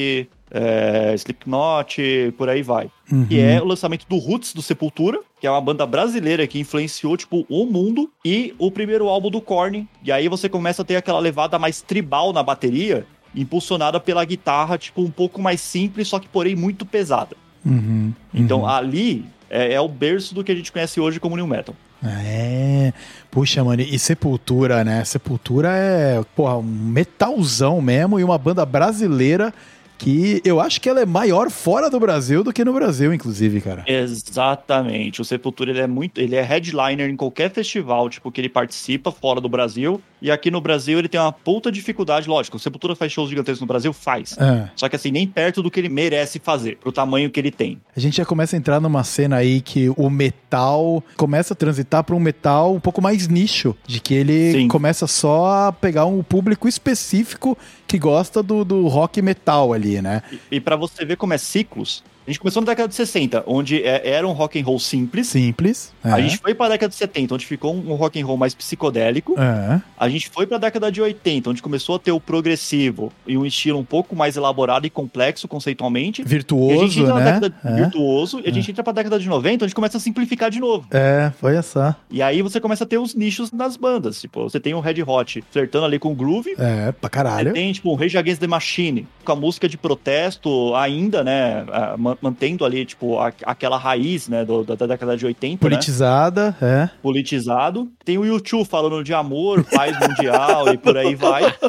é, Slipknot, por aí vai. Uhum. E é o lançamento do Roots do Sepultura, que é uma banda brasileira que influenciou, tipo, o mundo, e o primeiro álbum do Korn. E aí você começa a ter aquela levada mais tribal na bateria, impulsionada pela guitarra, tipo, um pouco mais simples, só que porém muito pesada. Uhum. Então uhum. ali é, é o berço do que a gente conhece hoje como New Metal. É. Puxa, mano, e Sepultura, né? Sepultura é, porra, um metalzão mesmo e uma banda brasileira que eu acho que ela é maior fora do Brasil do que no Brasil, inclusive, cara. Exatamente. O Sepultura ele é muito, ele é headliner em qualquer festival, tipo que ele participa fora do Brasil. E aqui no Brasil ele tem uma puta dificuldade, lógico. O Sepultura faz shows gigantescos no Brasil, faz. É. Só que assim nem perto do que ele merece fazer, pro tamanho que ele tem. A gente já começa a entrar numa cena aí que o metal começa a transitar para um metal um pouco mais nicho, de que ele Sim. começa só a pegar um público específico que gosta do, do rock metal ali, né? E, e para você ver como é ciclos, a gente começou na década de 60, onde é, era um rock and roll simples. Simples. É. A gente foi para a década de 70, onde ficou um rock and roll mais psicodélico. É. A gente foi para a década de 80, onde começou a ter o progressivo e um estilo um pouco mais elaborado e complexo conceitualmente. Virtuoso, né? É. Virtuoso. E a gente entra para a década de 90, onde começa a simplificar de novo. É, foi essa. E aí você começa a ter os nichos nas bandas. Tipo, você tem o Red Hot flertando ali com o groove. É, pra caralho. Você tem, tipo, o Rage Against the Machine, com a música de protesto ainda, né? Mantendo ali, tipo, a, aquela raiz, né, do, da, da, década de 80. Né? Politizada, né? é. Politizado. Tem o YouTube falando de amor, paz mundial e por aí vai.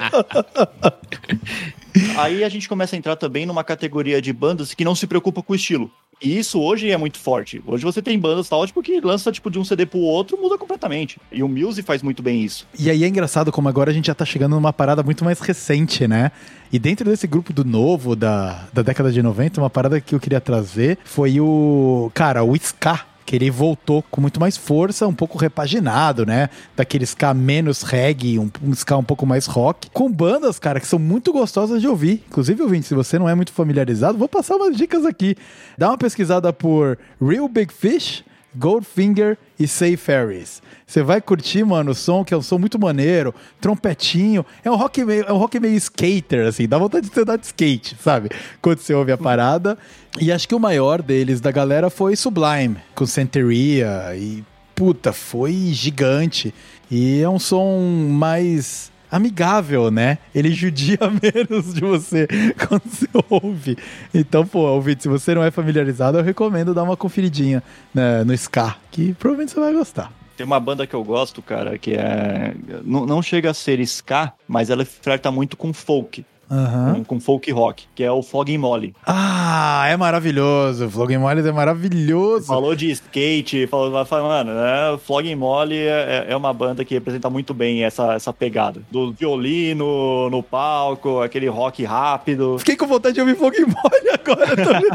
Aí a gente começa a entrar também numa categoria de bandas que não se preocupa com o estilo. E isso hoje é muito forte. Hoje você tem bandas tal, tipo, que lança tipo, de um CD pro outro, muda completamente. E o Muse faz muito bem isso. E aí é engraçado como agora a gente já tá chegando numa parada muito mais recente, né? E dentro desse grupo do novo, da, da década de 90, uma parada que eu queria trazer foi o. Cara, o Ska que ele voltou com muito mais força, um pouco repaginado, né? Daquele ska menos reggae, um, um ska um pouco mais rock, com bandas, cara, que são muito gostosas de ouvir. Inclusive, ouvinte, se você não é muito familiarizado, vou passar umas dicas aqui. Dá uma pesquisada por Real Big Fish, Goldfinger e Say Ferries. Você vai curtir, mano, o som, que é um som muito maneiro, trompetinho. É um rock meio, é um rock meio skater, assim, dá vontade de você andar de skate, sabe? Quando você ouve a parada. E acho que o maior deles da galera foi Sublime, com Santeria. E, puta, foi gigante. E é um som mais amigável, né? Ele judia menos de você quando você ouve. Então, pô, ouvinte, se você não é familiarizado, eu recomendo dar uma conferidinha né, no Ska, que provavelmente você vai gostar. Tem uma banda que eu gosto, cara, que é. Não, não chega a ser ska, mas ela flerta muito com folk uhum. com, folk rock, que é o Flogging Molly. Ah, é maravilhoso. O Flogging Molly é maravilhoso. Falou de skate, falou, mano, né? Flogging Molly é, é, uma banda que representa muito bem essa, essa pegada. Do violino no palco, aquele rock rápido. Fiquei com vontade de ouvir Flogging Molly agora também.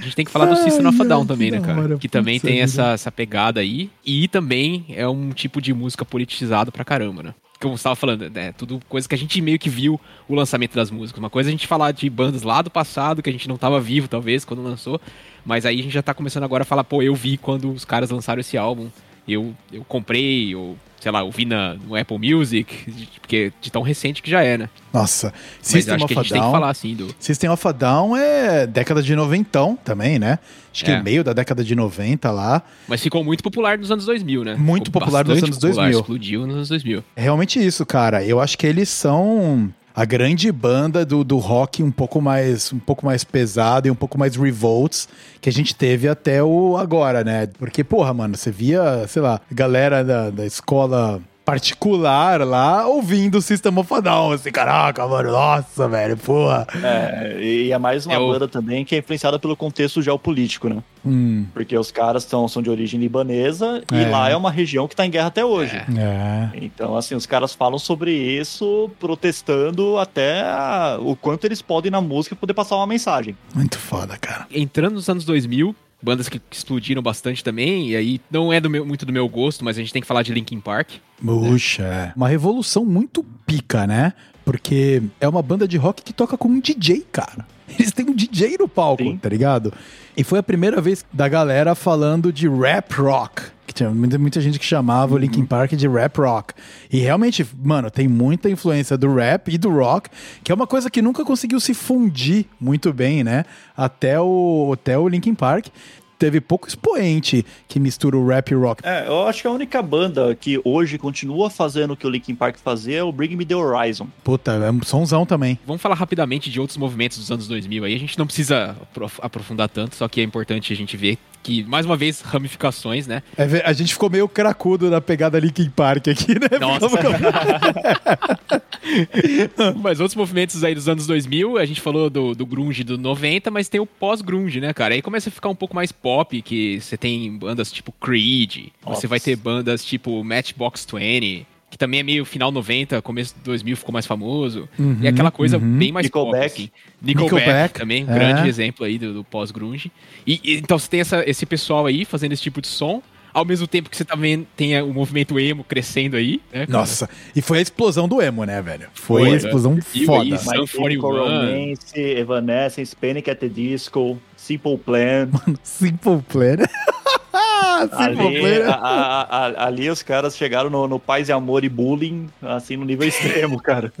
A gente tem que falar do System of a Down também, né, cara? Que também tem essa, essa pegada aí. E também é um tipo de música politizado pra caramba, né? Como você estava falando, né? Tudo coisa que a gente meio que viu o lançamento das músicas. Uma coisa é a gente falar de bandas lá do passado, que a gente não estava vivo, talvez, quando lançou. Mas aí a gente já está começando agora a falar, pô, eu vi quando os caras lançaram esse álbum. Eu, eu comprei, eu sei lá, ouvi na, no Apple Music, porque de tão recente que já é, né? Nossa, System Mas acho of que a gente Down, tem que falar assim do... System of a Down é década de 90 também, né? Acho que é. meio da década de 90 lá. Mas ficou muito popular nos anos 2000, né? Muito ficou popular nos anos popular, 2000. Explodiu nos anos 2000. É realmente isso, cara. Eu acho que eles são a grande banda do, do rock um pouco mais um pouco mais pesado e um pouco mais revolts que a gente teve até o agora, né? Porque, porra, mano, você via, sei lá, galera da, da escola particular lá ouvindo o System of a Down. Assim, caraca, mano, nossa, velho, porra. É, e é mais uma é banda também que é influenciada pelo contexto geopolítico, né? Hum. Porque os caras tão, são de origem libanesa é. e lá é uma região que tá em guerra até hoje. É. Então, assim, os caras falam sobre isso, protestando até a, o quanto eles podem na música poder passar uma mensagem. Muito foda, cara. Entrando nos anos 2000, bandas que explodiram bastante também, e aí não é do meu, muito do meu gosto, mas a gente tem que falar de Linkin Park. Puxa, né? uma revolução muito pica, né? Porque é uma banda de rock que toca com um DJ, cara. Eles têm um DJ no palco, Sim. tá ligado? E foi a primeira vez da galera falando de rap rock. Que tinha muita, muita gente que chamava o Linkin Park de rap rock. E realmente, mano, tem muita influência do rap e do rock, que é uma coisa que nunca conseguiu se fundir muito bem, né? Até o, até o Linkin Park teve pouco expoente que mistura o rap e o rock. É, eu acho que a única banda que hoje continua fazendo o que o Linkin Park fazia é o Bring Me The Horizon. Puta, é um sonzão também. Vamos falar rapidamente de outros movimentos dos anos 2000 aí. A gente não precisa aprofundar tanto, só que é importante a gente ver que, mais uma vez, ramificações, né? É, a gente ficou meio cracudo na pegada Linkin Park aqui, né? Nossa. mas outros movimentos aí dos anos 2000, a gente falou do, do grunge do 90, mas tem o pós-grunge, né, cara? Aí começa a ficar um pouco mais pop, que você tem bandas tipo Creed, Nossa. você vai ter bandas tipo Matchbox 20, que também é meio final 90, começo de 2000 ficou mais famoso. Uhum, e aquela coisa uhum. bem mais Nickelback. pop, assim. Nickelback, Nickelback também, um é. grande exemplo aí do, do pós-grunge. E, e, então você tem essa, esse pessoal aí fazendo esse tipo de som, ao mesmo tempo que você também tem o movimento emo crescendo aí. Né, Nossa, e foi a explosão do emo, né, velho? Foi, foi a explosão né? foda. Romance, Evanescence, Panic at the Disco, Simple Plan. Mano, Simple Plan. ali, a, a, a, ali os caras chegaram no, no paz e amor e bullying, assim, no nível extremo, cara.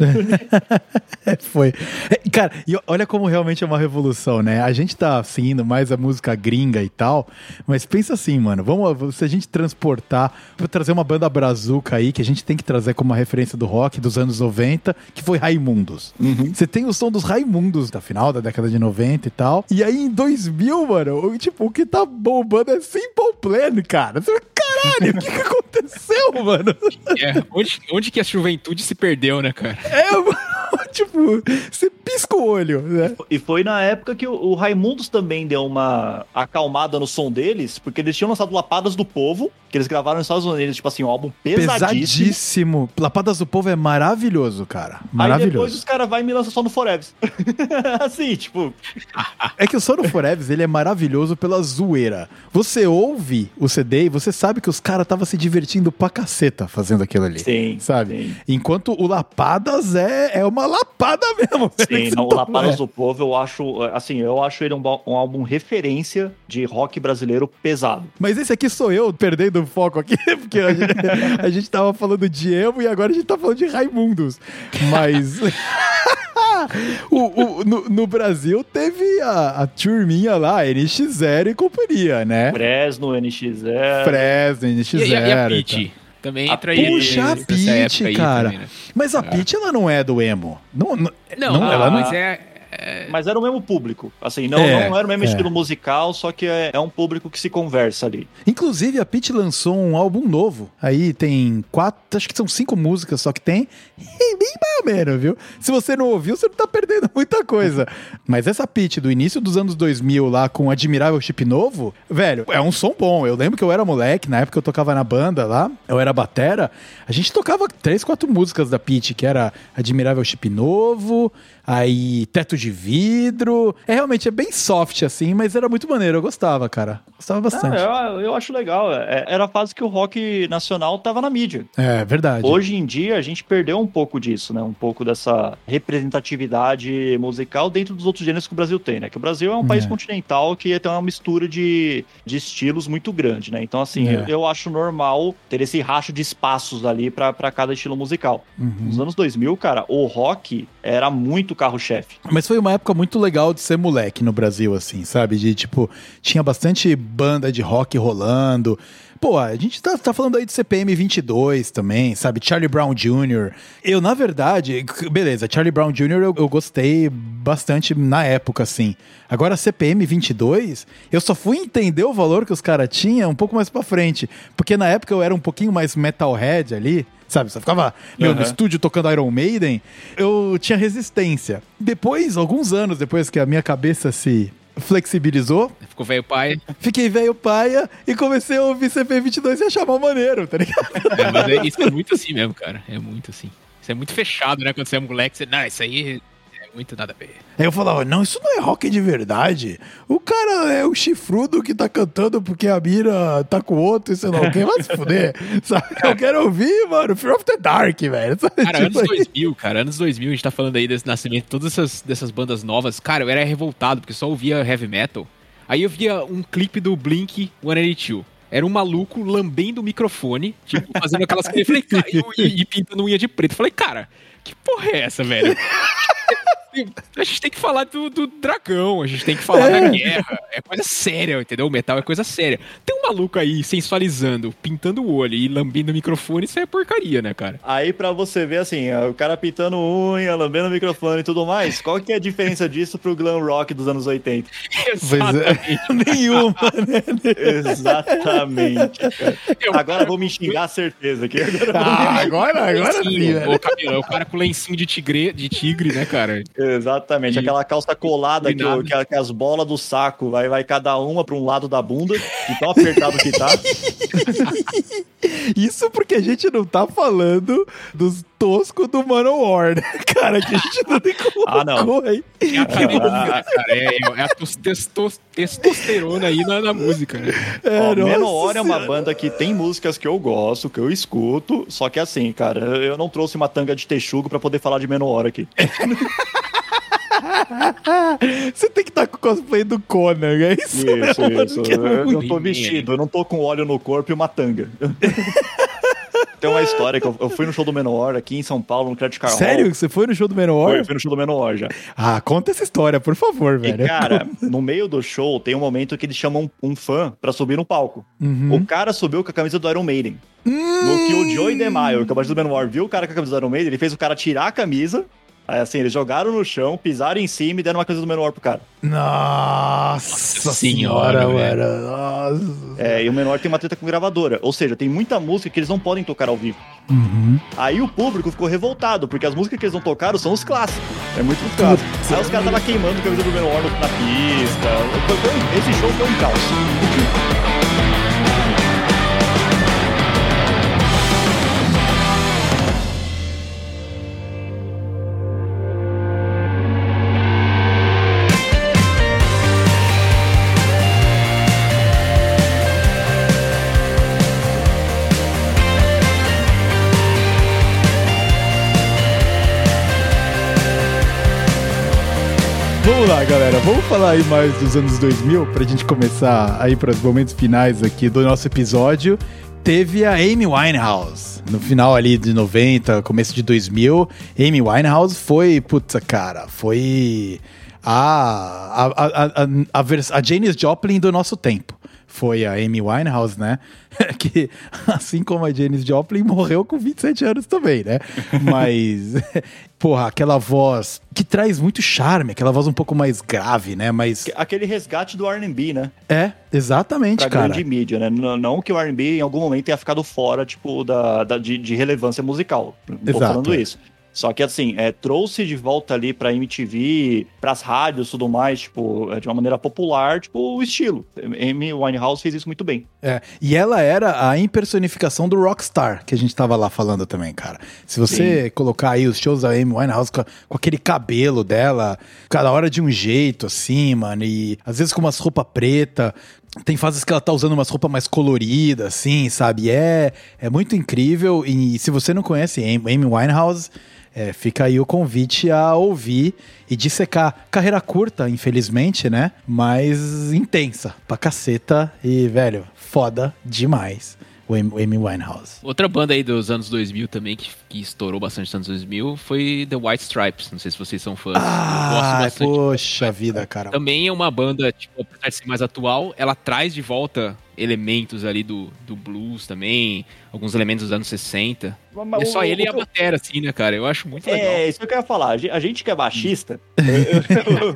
Foi. É, cara, e olha como realmente é uma revolução, né? A gente tá seguindo mais a música gringa e tal, mas pensa assim, mano, vamos, se a gente transportar, vou trazer uma banda brazuca aí, que a gente tem que trazer como uma referência do rock dos anos 90, que foi Raimundos. Uhum. Você tem o som dos Raimundos da final da década de 90 e tal, e aí em 2000, mano, tipo, o que tá bombando é Simple Plan, cara. Caralho, o que, que aconteceu, mano? É, onde, onde que a juventude se perdeu, né, cara? É, mano, tipo, você pisca o olho, né? E foi na época que o, o Raimundos também deu uma acalmada no som deles, porque eles tinham lançado Lapadas do Povo, que eles gravaram nos Estados Unidos, tipo assim, um álbum pesadíssimo. Pesadíssimo. Lapadas do Povo é maravilhoso, cara. Maravilhoso. Aí depois os caras vão e me lançam só no Forever. assim, tipo... É que o Só no Forever, ele é maravilhoso pela zoeira. Você ouve o CD e você sabe que os caras estavam se divertindo pra caceta fazendo aquilo ali. Sim. Sabe? Sim. Enquanto o Lapadas é, é uma lapada mesmo. Sim, não, o Lapadas é. do Povo, eu acho, assim, eu acho ele um, um álbum referência de rock brasileiro pesado. Mas esse aqui sou eu perdendo o foco aqui, porque a gente, a gente tava falando de emo e agora a gente tá falando de Raimundos. Mas. o, o, no, no, Brasil teve a, a turminha lá, NX0 e companhia, né? Fresno, NX0. Fresno, NX0. E, e, e a Pitty? Também entra aí. Puxa, a Pitty, cara. Também, né? Mas a é. Ela não é do emo. Não, não, não, não ela não... mas é é... Mas era o mesmo público. Assim, não, é, não era o mesmo é. estilo musical, só que é, é, um público que se conversa ali. Inclusive, a Pete lançou um álbum novo. Aí tem quatro, acho que são cinco músicas só que tem. E bem mais ou menos, viu? Se você não ouviu, você não tá perdendo muita coisa. Mas essa Pete do início dos anos 2000 lá com o Admirável Chip Novo, velho, é um som bom. Eu lembro que eu era moleque, na época eu tocava na banda lá, eu era batera. A gente tocava três, quatro músicas da Pete, que era Admirável Chip Novo, aí Teto de Vidro. É realmente é bem soft assim, mas era muito maneiro, eu gostava, cara. Gostava bastante. eu, eu, acho legal. É, era a fase que o rock nacional tava na mídia. É, verdade. Hoje em dia a gente perdeu um pouco disso, né? Um pouco dessa representatividade musical dentro dos outros gêneros que o Brasil tem, né? Que o Brasil é um país é. continental que tem uma mistura de, de estilos muito grande, né? Então, assim, é. eu, eu, acho normal ter esse racho de espaços ali para cada estilo musical. Uhum. Nos anos 2000, cara, o rock era muito carro-chefe. Mas foi uma época muito legal de ser moleque no Brasil, assim, sabe? De tipo, tinha bastante banda de rock rolando. Pô, a gente tá, tá falando aí de CPM 22 também, sabe? Charlie Brown Jr. Eu, na verdade, beleza, Charlie Brown Jr. eu, eu gostei bastante na época, assim. Agora, CPM 22, eu só fui entender o valor que os caras tinham um pouco mais pra frente. Porque na época eu era um pouquinho mais metalhead ali sabe? Você ficava meu, uhum. no estúdio tocando Iron Maiden, eu tinha resistência. Depois, alguns anos depois que a minha cabeça se flexibilizou. Ficou velho paia. Fiquei velho paia e comecei a ouvir CP22 e achar mal maneiro, tá ligado? É, mas é, isso é muito assim mesmo, cara. É muito assim. Isso é muito fechado, né? Quando você é moleque, você, não, isso aí muito nada a ver. Aí eu falava, não, isso não é rock de verdade. O cara é o chifrudo que tá cantando porque a mira tá com outro e sei lá o que, vai se fuder. Sabe? Eu quero ouvir, mano, Fear of the Dark, velho. Cara, tipo anos aí. 2000, cara, anos 2000, a gente tá falando aí desse nascimento, todas essas dessas bandas novas. Cara, eu era revoltado porque só ouvia heavy metal. Aí eu via um clipe do Blink 182. Era um maluco lambendo o microfone, tipo, fazendo aquelas coisas. e, e, e pintando unha de preto. Falei, cara, que porra é essa, velho? a gente tem que falar do, do dragão, a gente tem que falar é. da guerra. É coisa séria, entendeu? O metal é coisa séria. Tem um maluco aí sensualizando, pintando o olho e lambendo o microfone, isso é porcaria, né, cara? Aí pra você ver assim, o cara pintando unha, lambendo o microfone e tudo mais, qual que é a diferença disso pro glam rock dos anos 80? Exatamente. É. Nenhuma, né? Exatamente. Agora vou me xingar certeza aqui. Agora, ah, agora, agora sim, o, cabelo, o cara com lencinho de tigre, de tigre, né, cara? Exatamente. E... Aquela calça colada que, que, que, as bolas do saco vai, vai cada uma para um lado da bunda, de tão apertado que tá. Isso porque a gente não tá falando dos toscos do Manowar, né? Cara, que a gente não tem como ah, não. aí. É a, ah, cara, é, é a testosterona aí na, na música, né? É, Ó, Manowar é uma banda que tem músicas que eu gosto, que eu escuto, só que assim, cara, eu não trouxe uma tanga de texugo para poder falar de Manowar aqui. Você tem que estar tá com o cosplay do Conan, é isso? Isso, isso. Eu não tô vestido, eu não tô com óleo no corpo e uma tanga. Tem uma história que eu, eu, fui no show do Menor aqui em São Paulo, no Credit Card Sério? Você foi no show do Menor? eu fui no show do Menor já. Ah, conta essa história, por favor, velho. E, cara, no meio do show tem um momento que eles chamam um fã pra subir no palco. Uhum. O cara subiu com a camisa do Iron Maiden. Hum. No que o Joey DeMaio, que é o do Menor, viu o cara com a camisa do Iron Maiden, ele fez o cara tirar a camisa Aí assim, eles jogaram no chão, pisaram em cima e deram uma coisa do menor pro cara. Nossa, senhora, mano. Nossa. É, e o menor tem uma treta com gravadora. Ou seja, tem muita música que eles não podem tocar ao vivo. Uhum. Aí o público ficou revoltado, porque as músicas que eles não tocaram são os clássicos. É muito frustrado. Aí os caras estavam queimando a camisa do menor na pista. Esse show foi um caos. Galera. Vamos falar aí mais dos anos 2000 pra gente começar aí para os momentos finais aqui do nosso episódio. Teve a Amy Winehouse. No final ali de 90, começo de 2000, Amy Winehouse foi, putz, cara, foi a, a, a, a, a, a Janis Joplin do nosso tempo foi a Amy Winehouse, né? que, assim como a Janis Joplin, morreu com 27 anos também, né? Mas, porra, aquela voz que traz muito charme, aquela voz um pouco mais grave, né? Mas... Aquele resgate do R&B, né? É, exatamente, pra cara. grande mídia, né? Não, que o R&B em algum momento tenha ficado fora, tipo, da, da de, de relevância musical. Não tô Exato, falando isso. Só que assim, é, trouxe de volta ali pra MTV, pras rádios e tudo mais, tipo, é, de uma maneira popular, tipo, o estilo. Amy Winehouse fez isso muito bem. É, e ela era a impersonificação do rockstar, que a gente tava lá falando também, cara. Se você Sim. colocar aí os shows da Amy Winehouse com, com, aquele cabelo dela, cada hora de um jeito, assim, mano, e às vezes com umas roupas preta, tem fases que ela tá usando umas roupas mais coloridas, assim, sabe? É, é muito incrível. E se você não conhece Amy Winehouse, é, fica aí o convite a ouvir e dissecar. Carreira curta, infelizmente, né? Mas intensa pra caceta e, velho, foda demais o Amy Winehouse. Outra banda aí dos anos 2000 também, que, que estourou bastante nos anos 2000, foi The White Stripes. Não sei se vocês são fãs. Ah, poxa vida, cara. Também é uma banda, tipo, apesar de ser mais atual, ela traz de volta elementos ali do, do blues também, alguns elementos dos anos 60. Mas, é só o, ele o, e a bateria, assim, né, cara? Eu acho muito é, legal. É, isso que eu quero falar. A gente que é baixista, eu,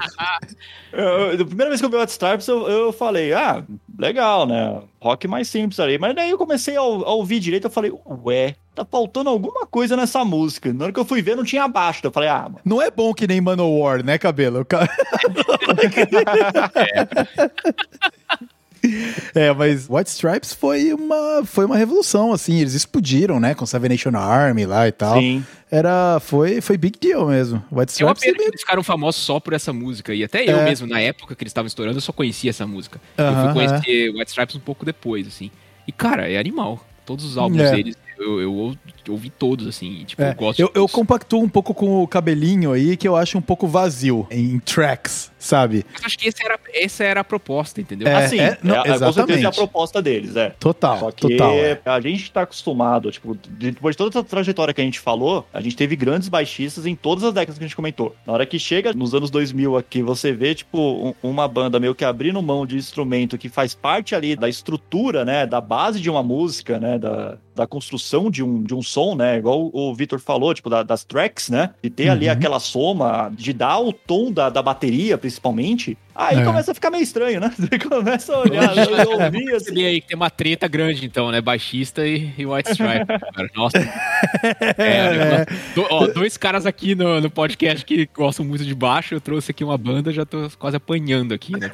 eu, a primeira vez que eu vi o White Stripes, eu, eu falei, ah, legal, né? Rock mais simples ali. Mas daí eu comecei a, a ouvir direito, eu falei, ué, tá faltando alguma coisa nessa música. Na hora que eu fui ver, não tinha baixo. Eu falei, ah, mano. Não é bom que nem Manowar, né, cabelo? é. É, mas White Stripes foi uma, foi uma revolução, assim, eles explodiram, né, com Seven Nation Army lá e tal. Sim. Era, foi, foi big deal mesmo. White Stripes... É uma pena que eles ficaram famosos só por essa música, e até eu é. mesmo, na época que eles estavam estourando, eu só conhecia essa música. Uh -huh, eu fui conhecer uh -huh. White Stripes um pouco depois, assim. E, cara, é animal. Todos os álbuns é. deles eu, eu, eu, ouvi todos, assim, tipo, é, eu gosto eu, eu compactuo um pouco com o cabelinho aí, que eu acho um pouco vazio em tracks, sabe? Eu acho que essa era, essa era a proposta, entendeu? É, assim, é, não, é, exatamente. com certeza é a proposta deles, é. Total, Só que total. É. A gente tá acostumado, tipo, depois de toda essa trajetória que a gente falou, a gente teve grandes baixistas em todas as décadas que a gente comentou. Na hora que chega nos anos 2000 aqui, você vê, tipo, um, uma banda meio que abrindo mão de instrumento que faz parte ali da estrutura, né, da base de uma música, né, da, da construção de um, de um som, né? Igual o Vitor falou, tipo, da, das tracks, né? De ter uhum. ali aquela soma, de dar o tom da, da bateria, principalmente principalmente, Aí é. começa a ficar meio estranho, né? Você começa a olhar, ouvir assim. aí que tem uma treta grande, então, né? Baixista e, e White Stripe. Nossa. É, é. Do, ó, dois caras aqui no, no podcast que gostam muito de baixo. Eu trouxe aqui uma banda, já tô quase apanhando aqui, né?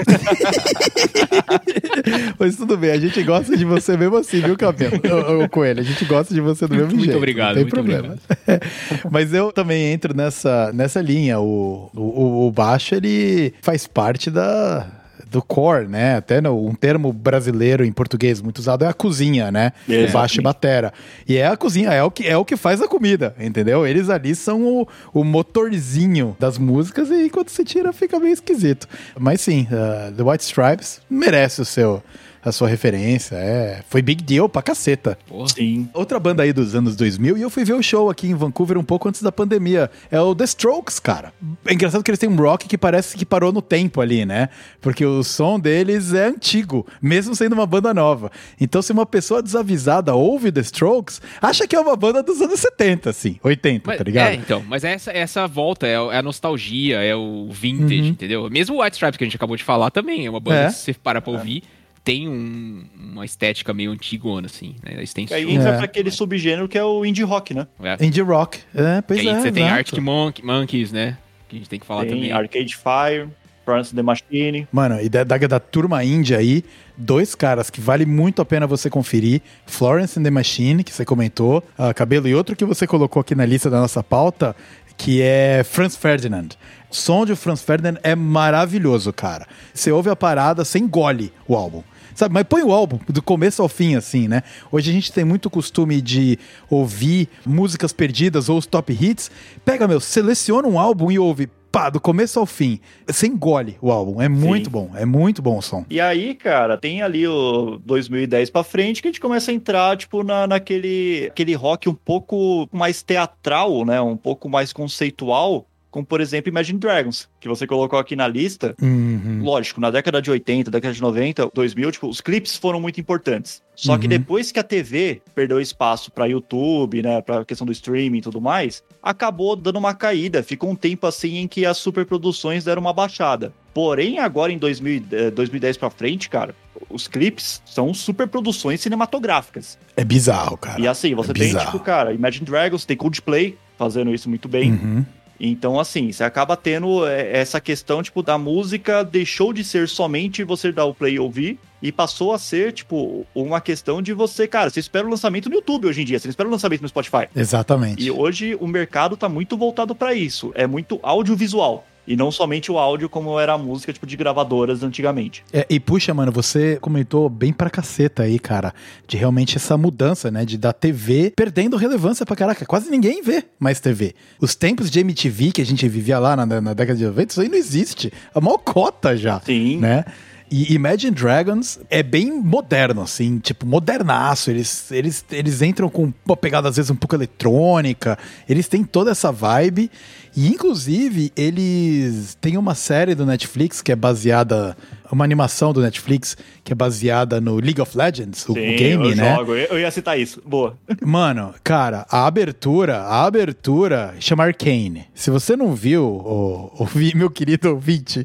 Mas tudo bem, a gente gosta de você mesmo assim, viu, Cabelo? O Coelho, a gente gosta de você do mesmo muito jeito. Obrigado, não tem muito problema. obrigado. Mas eu também entro nessa, nessa linha. O, o, o baixo, ele faz parte da, do core, né? Até no, um termo brasileiro em português muito usado é a cozinha, né? É, baixo e batera. E é a cozinha, é o que, é o que faz a comida, entendeu? Eles ali são o, o motorzinho das músicas e quando você tira fica meio esquisito. Mas sim, uh, The White Stripes merece o seu a sua referência. É, foi big deal pra caceta. Porra. Sim. Outra banda aí dos anos 2000 e eu fui ver o show aqui em Vancouver um pouco antes da pandemia. É o The Strokes, cara. É engraçado que eles têm um rock que parece que parou no tempo ali, né? Porque o som deles é antigo, mesmo sendo uma banda nova. Então, se uma pessoa desavisada ouve The Strokes, acha que é uma banda dos anos 70, assim, 80, mas, tá ligado? É, então, mas é essa, essa volta, é, é a nostalgia, é o vintage, uhum. entendeu? Mesmo o White Stripes que a gente acabou de falar também é uma banda é. que você para pra ouvir. É tem um, uma estética meio antigona, assim, né? Eles têm aí entra é. pra aquele subgênero que é o indie rock, né? É. Indie rock, é, pois aí é. Você exato. tem Arctic Monk, Monkeys, né? Que a gente tem que falar tem também. Arcade Fire, Florence the Machine. Mano, e da, da, da turma índia aí, dois caras que vale muito a pena você conferir: Florence and the Machine, que você comentou, uh, Cabelo, e outro que você colocou aqui na lista da nossa pauta, que é Franz Ferdinand. O som de Franz Ferdinand é maravilhoso, cara. Você ouve a parada, você engole o álbum. Sabe, mas põe o álbum do começo ao fim, assim, né? Hoje a gente tem muito costume de ouvir músicas perdidas ou os top hits. Pega, meu, seleciona um álbum e ouve pá, do começo ao fim. Você engole o álbum. É muito Sim. bom. É muito bom o som. E aí, cara, tem ali o 2010 pra frente que a gente começa a entrar, tipo, na, naquele aquele rock um pouco mais teatral, né? Um pouco mais conceitual como por exemplo Imagine Dragons, que você colocou aqui na lista. Uhum. Lógico, na década de 80, década de 90, 2000, tipo, os clipes foram muito importantes. Só uhum. que depois que a TV perdeu espaço para YouTube, né, para questão do streaming e tudo mais, acabou dando uma caída. Ficou um tempo assim em que as superproduções deram uma baixada. Porém, agora em 2000, 2010 para frente, cara, os clipes são superproduções cinematográficas. É bizarro, cara. E assim, você é tem, tipo, cara, Imagine Dragons, tem Coldplay fazendo isso muito bem. Uhum. Então, assim, você acaba tendo é, essa questão, tipo, da música deixou de ser somente você dar o play e ouvir e passou a ser, tipo, uma questão de você, cara, você espera o lançamento no YouTube hoje em dia, você não espera o lançamento no Spotify. Exatamente. E hoje o mercado tá muito voltado para isso, é muito audiovisual. E não somente o áudio, como era a música, tipo, de gravadoras antigamente. É, e puxa, mano, você comentou bem pra caceta aí, cara, de realmente essa mudança, né? De da TV perdendo relevância pra caraca. Quase ninguém vê mais TV. Os tempos de MTV que a gente vivia lá na, na década de 90, isso aí não existe. A maior cota já. Sim. Né? E Imagine Dragons é bem moderno, assim, tipo, modernaço. Eles, eles, eles entram com uma pegada, às vezes, um pouco eletrônica. Eles têm toda essa vibe. E, inclusive, eles têm uma série do Netflix que é baseada. Uma animação do Netflix que é baseada no League of Legends, Sim, o game, eu né? Jogo. Eu ia citar isso. Boa. Mano, cara, a abertura, a abertura chama Arcane. Se você não viu, o, o meu querido ouvinte,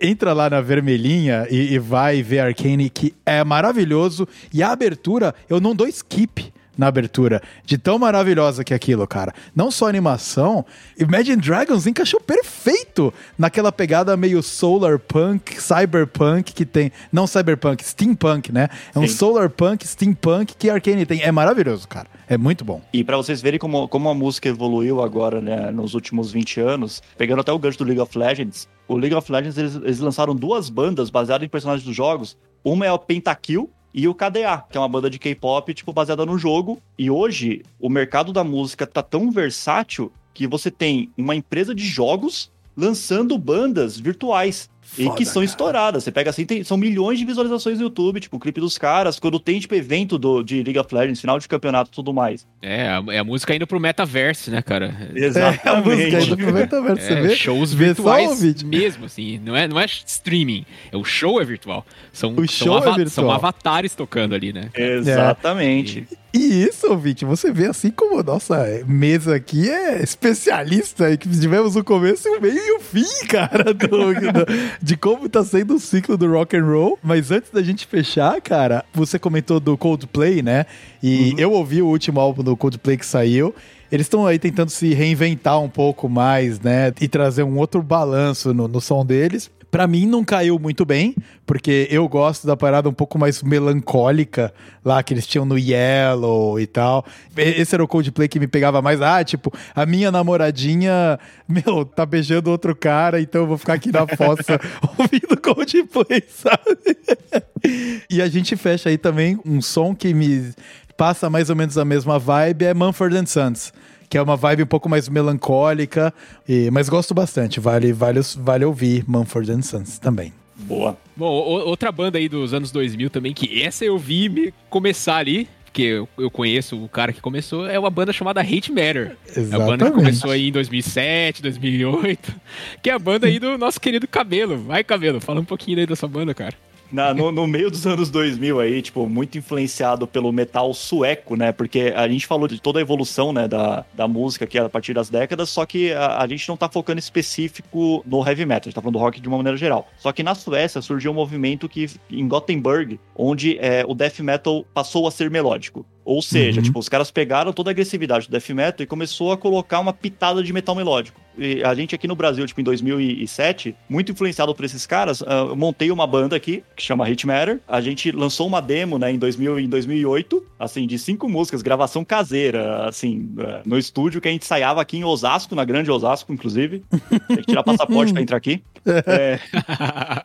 entra lá na vermelhinha e, e vai ver Arcane, que é maravilhoso. E a abertura, eu não dou skip na abertura, de tão maravilhosa que é aquilo, cara. Não só a animação, Imagine Dragons encaixou perfeito naquela pegada meio solar punk, cyberpunk que tem, não cyberpunk, steampunk, né? É um Sim. solar punk, steampunk que Arcane tem. É maravilhoso, cara. É muito bom. E para vocês verem como, como a música evoluiu agora, né, nos últimos 20 anos, pegando até o gancho do League of Legends, o League of Legends eles, eles lançaram duas bandas baseadas em personagens dos jogos. Uma é o Pentakill, e o KDA, que é uma banda de K-pop, tipo, baseada no jogo. E hoje, o mercado da música tá tão versátil que você tem uma empresa de jogos lançando bandas virtuais. Foda, e que são cara. estouradas. Você pega assim, tem, são milhões de visualizações no YouTube, tipo, o clipe dos caras, quando tem, tipo, evento do, de League of Legends, final de campeonato e tudo mais. É, a, é a música indo pro metaverse, né, cara? Exatamente. É, a música indo pro metaverse, é, Shows virtuais mesmo, assim. Não é, não é streaming. É, o show é virtual. São, o show são, é virtual. são avatares tocando ali, né? Exatamente. É. E isso, ouvinte, você vê assim como nossa mesa aqui é especialista e que tivemos o começo, o meio e o fim, cara, do, do, de como tá sendo o ciclo do rock and roll. Mas antes da gente fechar, cara, você comentou do Coldplay, né? E uhum. eu ouvi o último álbum do Coldplay que saiu. Eles estão aí tentando se reinventar um pouco mais, né? E trazer um outro balanço no, no som deles. Para mim não caiu muito bem, porque eu gosto da parada um pouco mais melancólica lá que eles tinham no Yellow e tal. Esse era o Coldplay que me pegava mais. Ah, tipo, a minha namoradinha, meu, tá beijando outro cara, então eu vou ficar aqui na fossa ouvindo Coldplay, sabe? e a gente fecha aí também um som que me passa mais ou menos a mesma vibe, é Mumford Sons que é uma vibe um pouco mais melancólica, e, mas gosto bastante. Vale, vale, vale ouvir Mumford Sons também. Boa. Bom, outra banda aí dos anos 2000 também, que essa eu vi me começar ali, porque eu, eu conheço o cara que começou, é uma banda chamada Hate Matter. Exatamente. É a banda que começou aí em 2007, 2008, que é a banda aí do nosso querido Cabelo. Vai, Cabelo, fala um pouquinho aí dessa banda, cara. Na, no, no, meio dos anos 2000 aí, tipo, muito influenciado pelo metal sueco, né? Porque a gente falou de toda a evolução, né, da, da música aqui a partir das décadas, só que a, a gente não tá focando específico no heavy metal, a gente tá falando do rock de uma maneira geral. Só que na Suécia surgiu um movimento que, em Gothenburg, onde é, o death metal passou a ser melódico. Ou seja, uhum. tipo, os caras pegaram toda a agressividade do death metal e começou a colocar uma pitada de metal melódico. E a gente aqui no Brasil, tipo, em 2007, muito influenciado por esses caras, uh, montei uma banda aqui, que chama Hit Matter. A gente lançou uma demo, né, em, 2000, em 2008, assim, de cinco músicas, gravação caseira, assim, uh, no estúdio que a gente ensaiava aqui em Osasco, na grande Osasco, inclusive. Tem que tirar passaporte pra entrar aqui. É.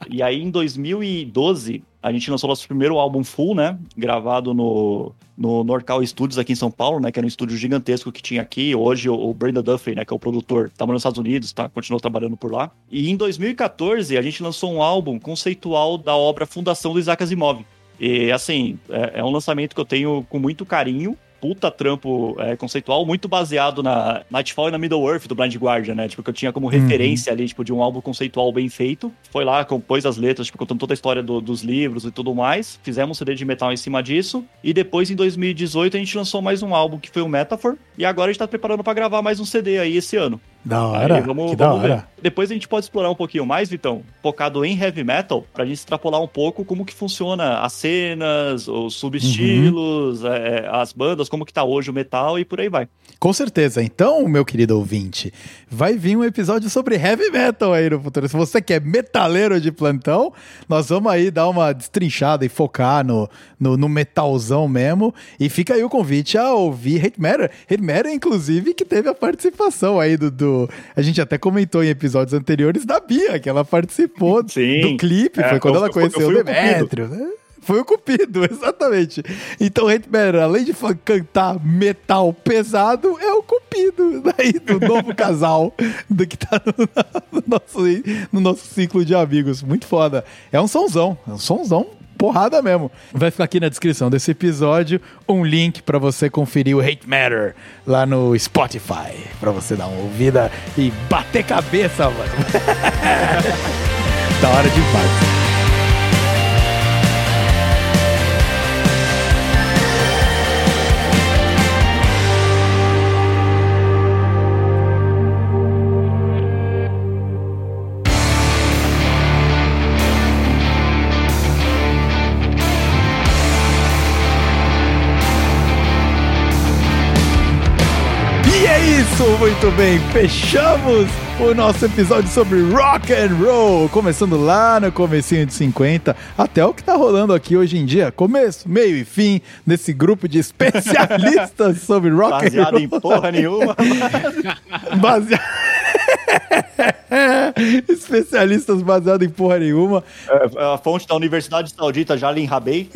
e aí, em 2012, a gente lançou nosso primeiro álbum full, né? Gravado no, no Norcal Studios aqui em São Paulo, né? Que era um estúdio gigantesco que tinha aqui. Hoje o, o Brandon Duffy, né? Que é o produtor, tá nos Estados Unidos, tá? Continuou trabalhando por lá. E em 2014 a gente lançou um álbum conceitual da obra Fundação do Isaac Asimov. E assim, é, é um lançamento que eu tenho com muito carinho puta trampo é, conceitual, muito baseado na Nightfall e na Middle Earth do Blind Guardian, né? Tipo, que eu tinha como uhum. referência ali, tipo, de um álbum conceitual bem feito. Foi lá, compôs as letras, tipo, contando toda a história do, dos livros e tudo mais. Fizemos um CD de metal em cima disso. E depois, em 2018, a gente lançou mais um álbum, que foi o Metaphor. E agora a gente tá preparando para gravar mais um CD aí esse ano. Da hora. Aí, vamos, que vamos da hora. Ver. Depois a gente pode explorar um pouquinho mais, Vitão, focado em heavy metal, pra gente extrapolar um pouco como que funciona as cenas, os subestilos, uhum. é, as bandas, como que tá hoje o metal e por aí vai. Com certeza. Então, meu querido ouvinte, vai vir um episódio sobre heavy metal aí no futuro. Se você quer metaleiro de plantão, nós vamos aí dar uma destrinchada e focar no, no, no metalzão mesmo. E fica aí o convite a ouvir Hate Matter. Hate Matter, inclusive, que teve a participação aí do, do a gente até comentou em episódios anteriores da Bia, que ela participou Sim. do clipe. É, foi quando eu, ela conheceu o Demetrio, né? Foi o Cupido, exatamente. Então, Hitman, além de cantar metal pesado, é o Cupido daí do novo casal do que tá no, no, nosso, no nosso ciclo de amigos. Muito foda. É um sonzão, é um sonzão porrada mesmo. Vai ficar aqui na descrição desse episódio um link para você conferir o Hate Matter lá no Spotify, para você dar uma ouvida e bater cabeça, mano. da hora demais. Isso, muito bem. Fechamos o nosso episódio sobre rock and roll, começando lá no comecinho de 50 até o que tá rolando aqui hoje em dia, começo, meio e fim desse grupo de especialistas sobre rock Baseado and roll. Baseado em porra nenhuma. Baseado Especialistas baseados em porra nenhuma. É, a fonte da Universidade Saudita, Jalim Rabei.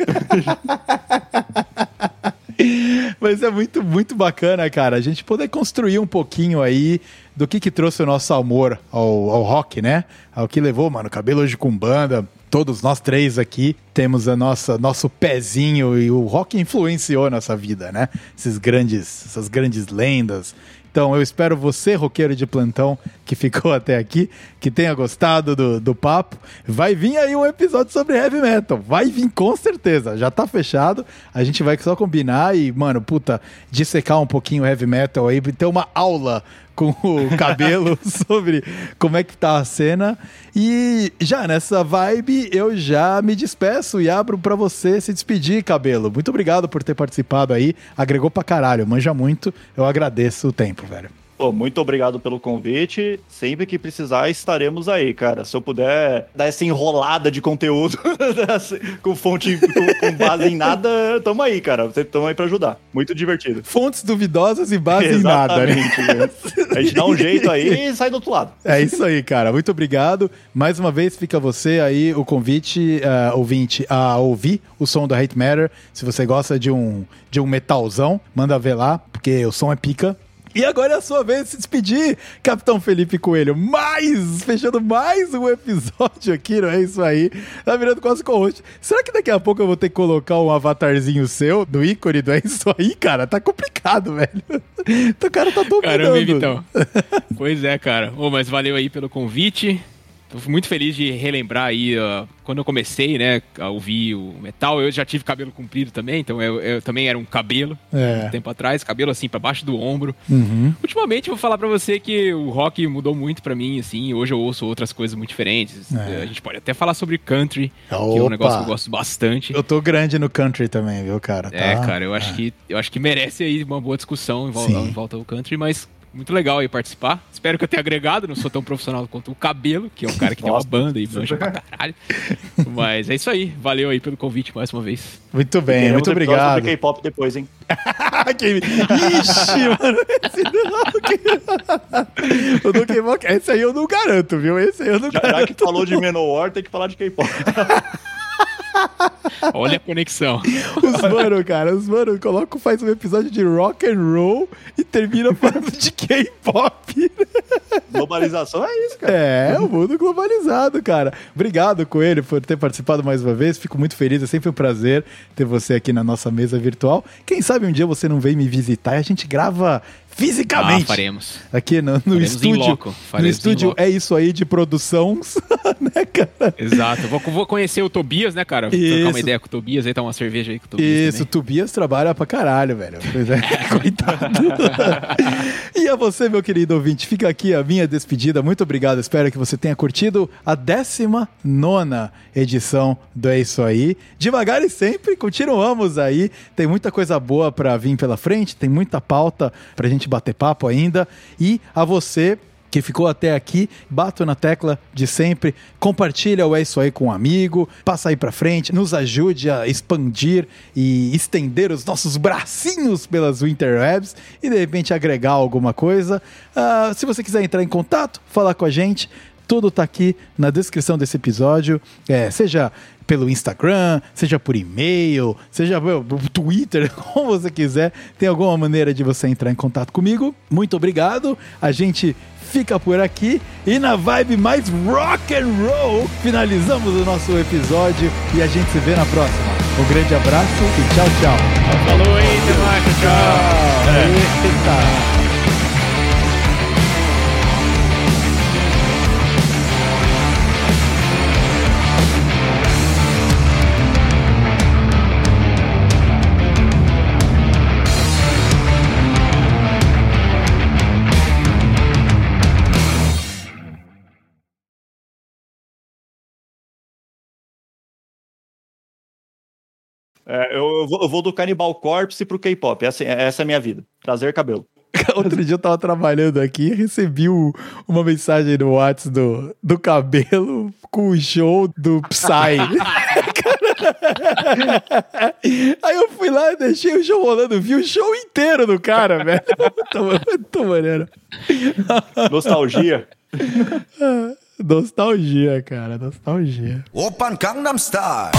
Mas é muito, muito bacana, cara, a gente poder construir um pouquinho aí do que que trouxe o nosso amor ao, ao rock, né? Ao que levou, mano, cabelo hoje com banda, todos nós três aqui temos a nossa nosso pezinho e o rock influenciou nossa vida, né? Esses grandes, essas grandes lendas. Então eu espero você, roqueiro de plantão, que ficou até aqui, que tenha gostado do, do papo. Vai vir aí um episódio sobre heavy metal. Vai vir com certeza. Já tá fechado. A gente vai só combinar e, mano, puta, dissecar um pouquinho heavy metal aí, ter uma aula com o cabelo sobre como é que tá a cena. E já nessa vibe, eu já me despeço e abro para você se despedir, cabelo. Muito obrigado por ter participado aí. Agregou pra caralho, manja muito. Eu agradeço o tempo, velho. Pô, muito obrigado pelo convite. Sempre que precisar, estaremos aí, cara. Se eu puder dar essa enrolada de conteúdo com fonte, com, com, base em nada, tamo aí, cara. Vocês estão aí pra ajudar. Muito divertido. Fontes duvidosas e base em nada, né? A gente dá um jeito aí e sai do outro lado. É isso aí, cara. Muito obrigado. Mais uma vez, fica você aí o convite, uh, ouvinte, a ouvir o som do Hate Matter. Se você gosta de um, de um metalzão, manda ver lá, porque o som é pica. E agora é a sua vez de se despedir, Capitão Felipe Coelho. Mais, fechando mais um episódio aqui, não é isso aí? Tá virando quase com Será que daqui a pouco eu vou ter que colocar um avatarzinho seu do ícone do É Isso Aí, cara? Tá complicado, velho. O cara tá dominando. Caramba, então. pois é, cara. Ô, mas valeu aí pelo convite. Tô muito feliz de relembrar aí, uh, quando eu comecei, né, a ouvir o metal, eu já tive cabelo comprido também, então eu, eu também era um cabelo, é. um tempo atrás, cabelo assim, para baixo do ombro. Uhum. Ultimamente, vou falar para você que o rock mudou muito para mim, assim, hoje eu ouço outras coisas muito diferentes. É. A gente pode até falar sobre country, Opa. que é um negócio que eu gosto bastante. Eu tô grande no country também, viu, cara? É, tá? É, cara, eu acho, é. que, eu acho que merece aí uma boa discussão em volta, em volta ao country, mas muito legal aí participar. Espero que eu tenha agregado, não sou tão profissional quanto o Cabelo, que é um cara que Nossa. tem uma banda e manja pra caralho. Mas é isso aí. Valeu aí pelo convite mais uma vez. Muito bem, muito obrigado. sobre K-pop depois, hein? Ixi, mano. Esse não... o do K-pop, esse aí eu não garanto, viu? Esse aí eu não já, garanto. Já que falou de Menor, tem que falar de K-pop. Olha a conexão. Os mano, cara, os mano colocam, faz um episódio de rock and roll e termina falando de K-pop. Globalização é isso, cara. É, o mundo globalizado, cara. Obrigado, Coelho, por ter participado mais uma vez. Fico muito feliz, é sempre um prazer ter você aqui na nossa mesa virtual. Quem sabe um dia você não vem me visitar e a gente grava fisicamente. Ah, faremos. Aqui no, no estúdio. No estúdio é isso aí de produção, né, cara? Exato. Vou, vou conhecer o Tobias, né, cara? Isso. Trocar uma ideia com o Tobias aí, tá uma cerveja aí com o Tobias. Isso, o Tobias trabalha pra caralho, velho. É, coitado. e a você, meu querido ouvinte, fica aqui a minha despedida. Muito obrigado. Espero que você tenha curtido a 19 edição do É Isso Aí. Devagar e sempre, continuamos aí. Tem muita coisa boa pra vir pela frente, tem muita pauta pra gente bater papo ainda. E a você que ficou até aqui, bato na tecla de sempre, compartilha o É Isso Aí com um amigo, passa aí pra frente, nos ajude a expandir e estender os nossos bracinhos pelas interwebs e de repente agregar alguma coisa. Uh, se você quiser entrar em contato, falar com a gente, tudo tá aqui na descrição desse episódio, é, seja pelo Instagram, seja por e-mail, seja pelo Twitter, como você quiser. Tem alguma maneira de você entrar em contato comigo? Muito obrigado. A gente fica por aqui e na vibe mais rock and roll finalizamos o nosso episódio e a gente se vê na próxima. Um grande abraço e tchau, tchau. Falou aí, mais, tchau. tchau. É. Eita. É, eu, vou, eu, vou, do Cannibal Corpse pro K-pop. Essa, essa é a minha vida. Trazer cabelo. Outro dia eu tava trabalhando aqui e recebi o, uma mensagem no WhatsApp do, do cabelo com o show do Psy. Aí eu fui lá e deixei o show rolando, vi o show inteiro do cara, velho. Tô maneiro. Nostalgia. Nostalgia, cara, nostalgia. Open Gangnam Style.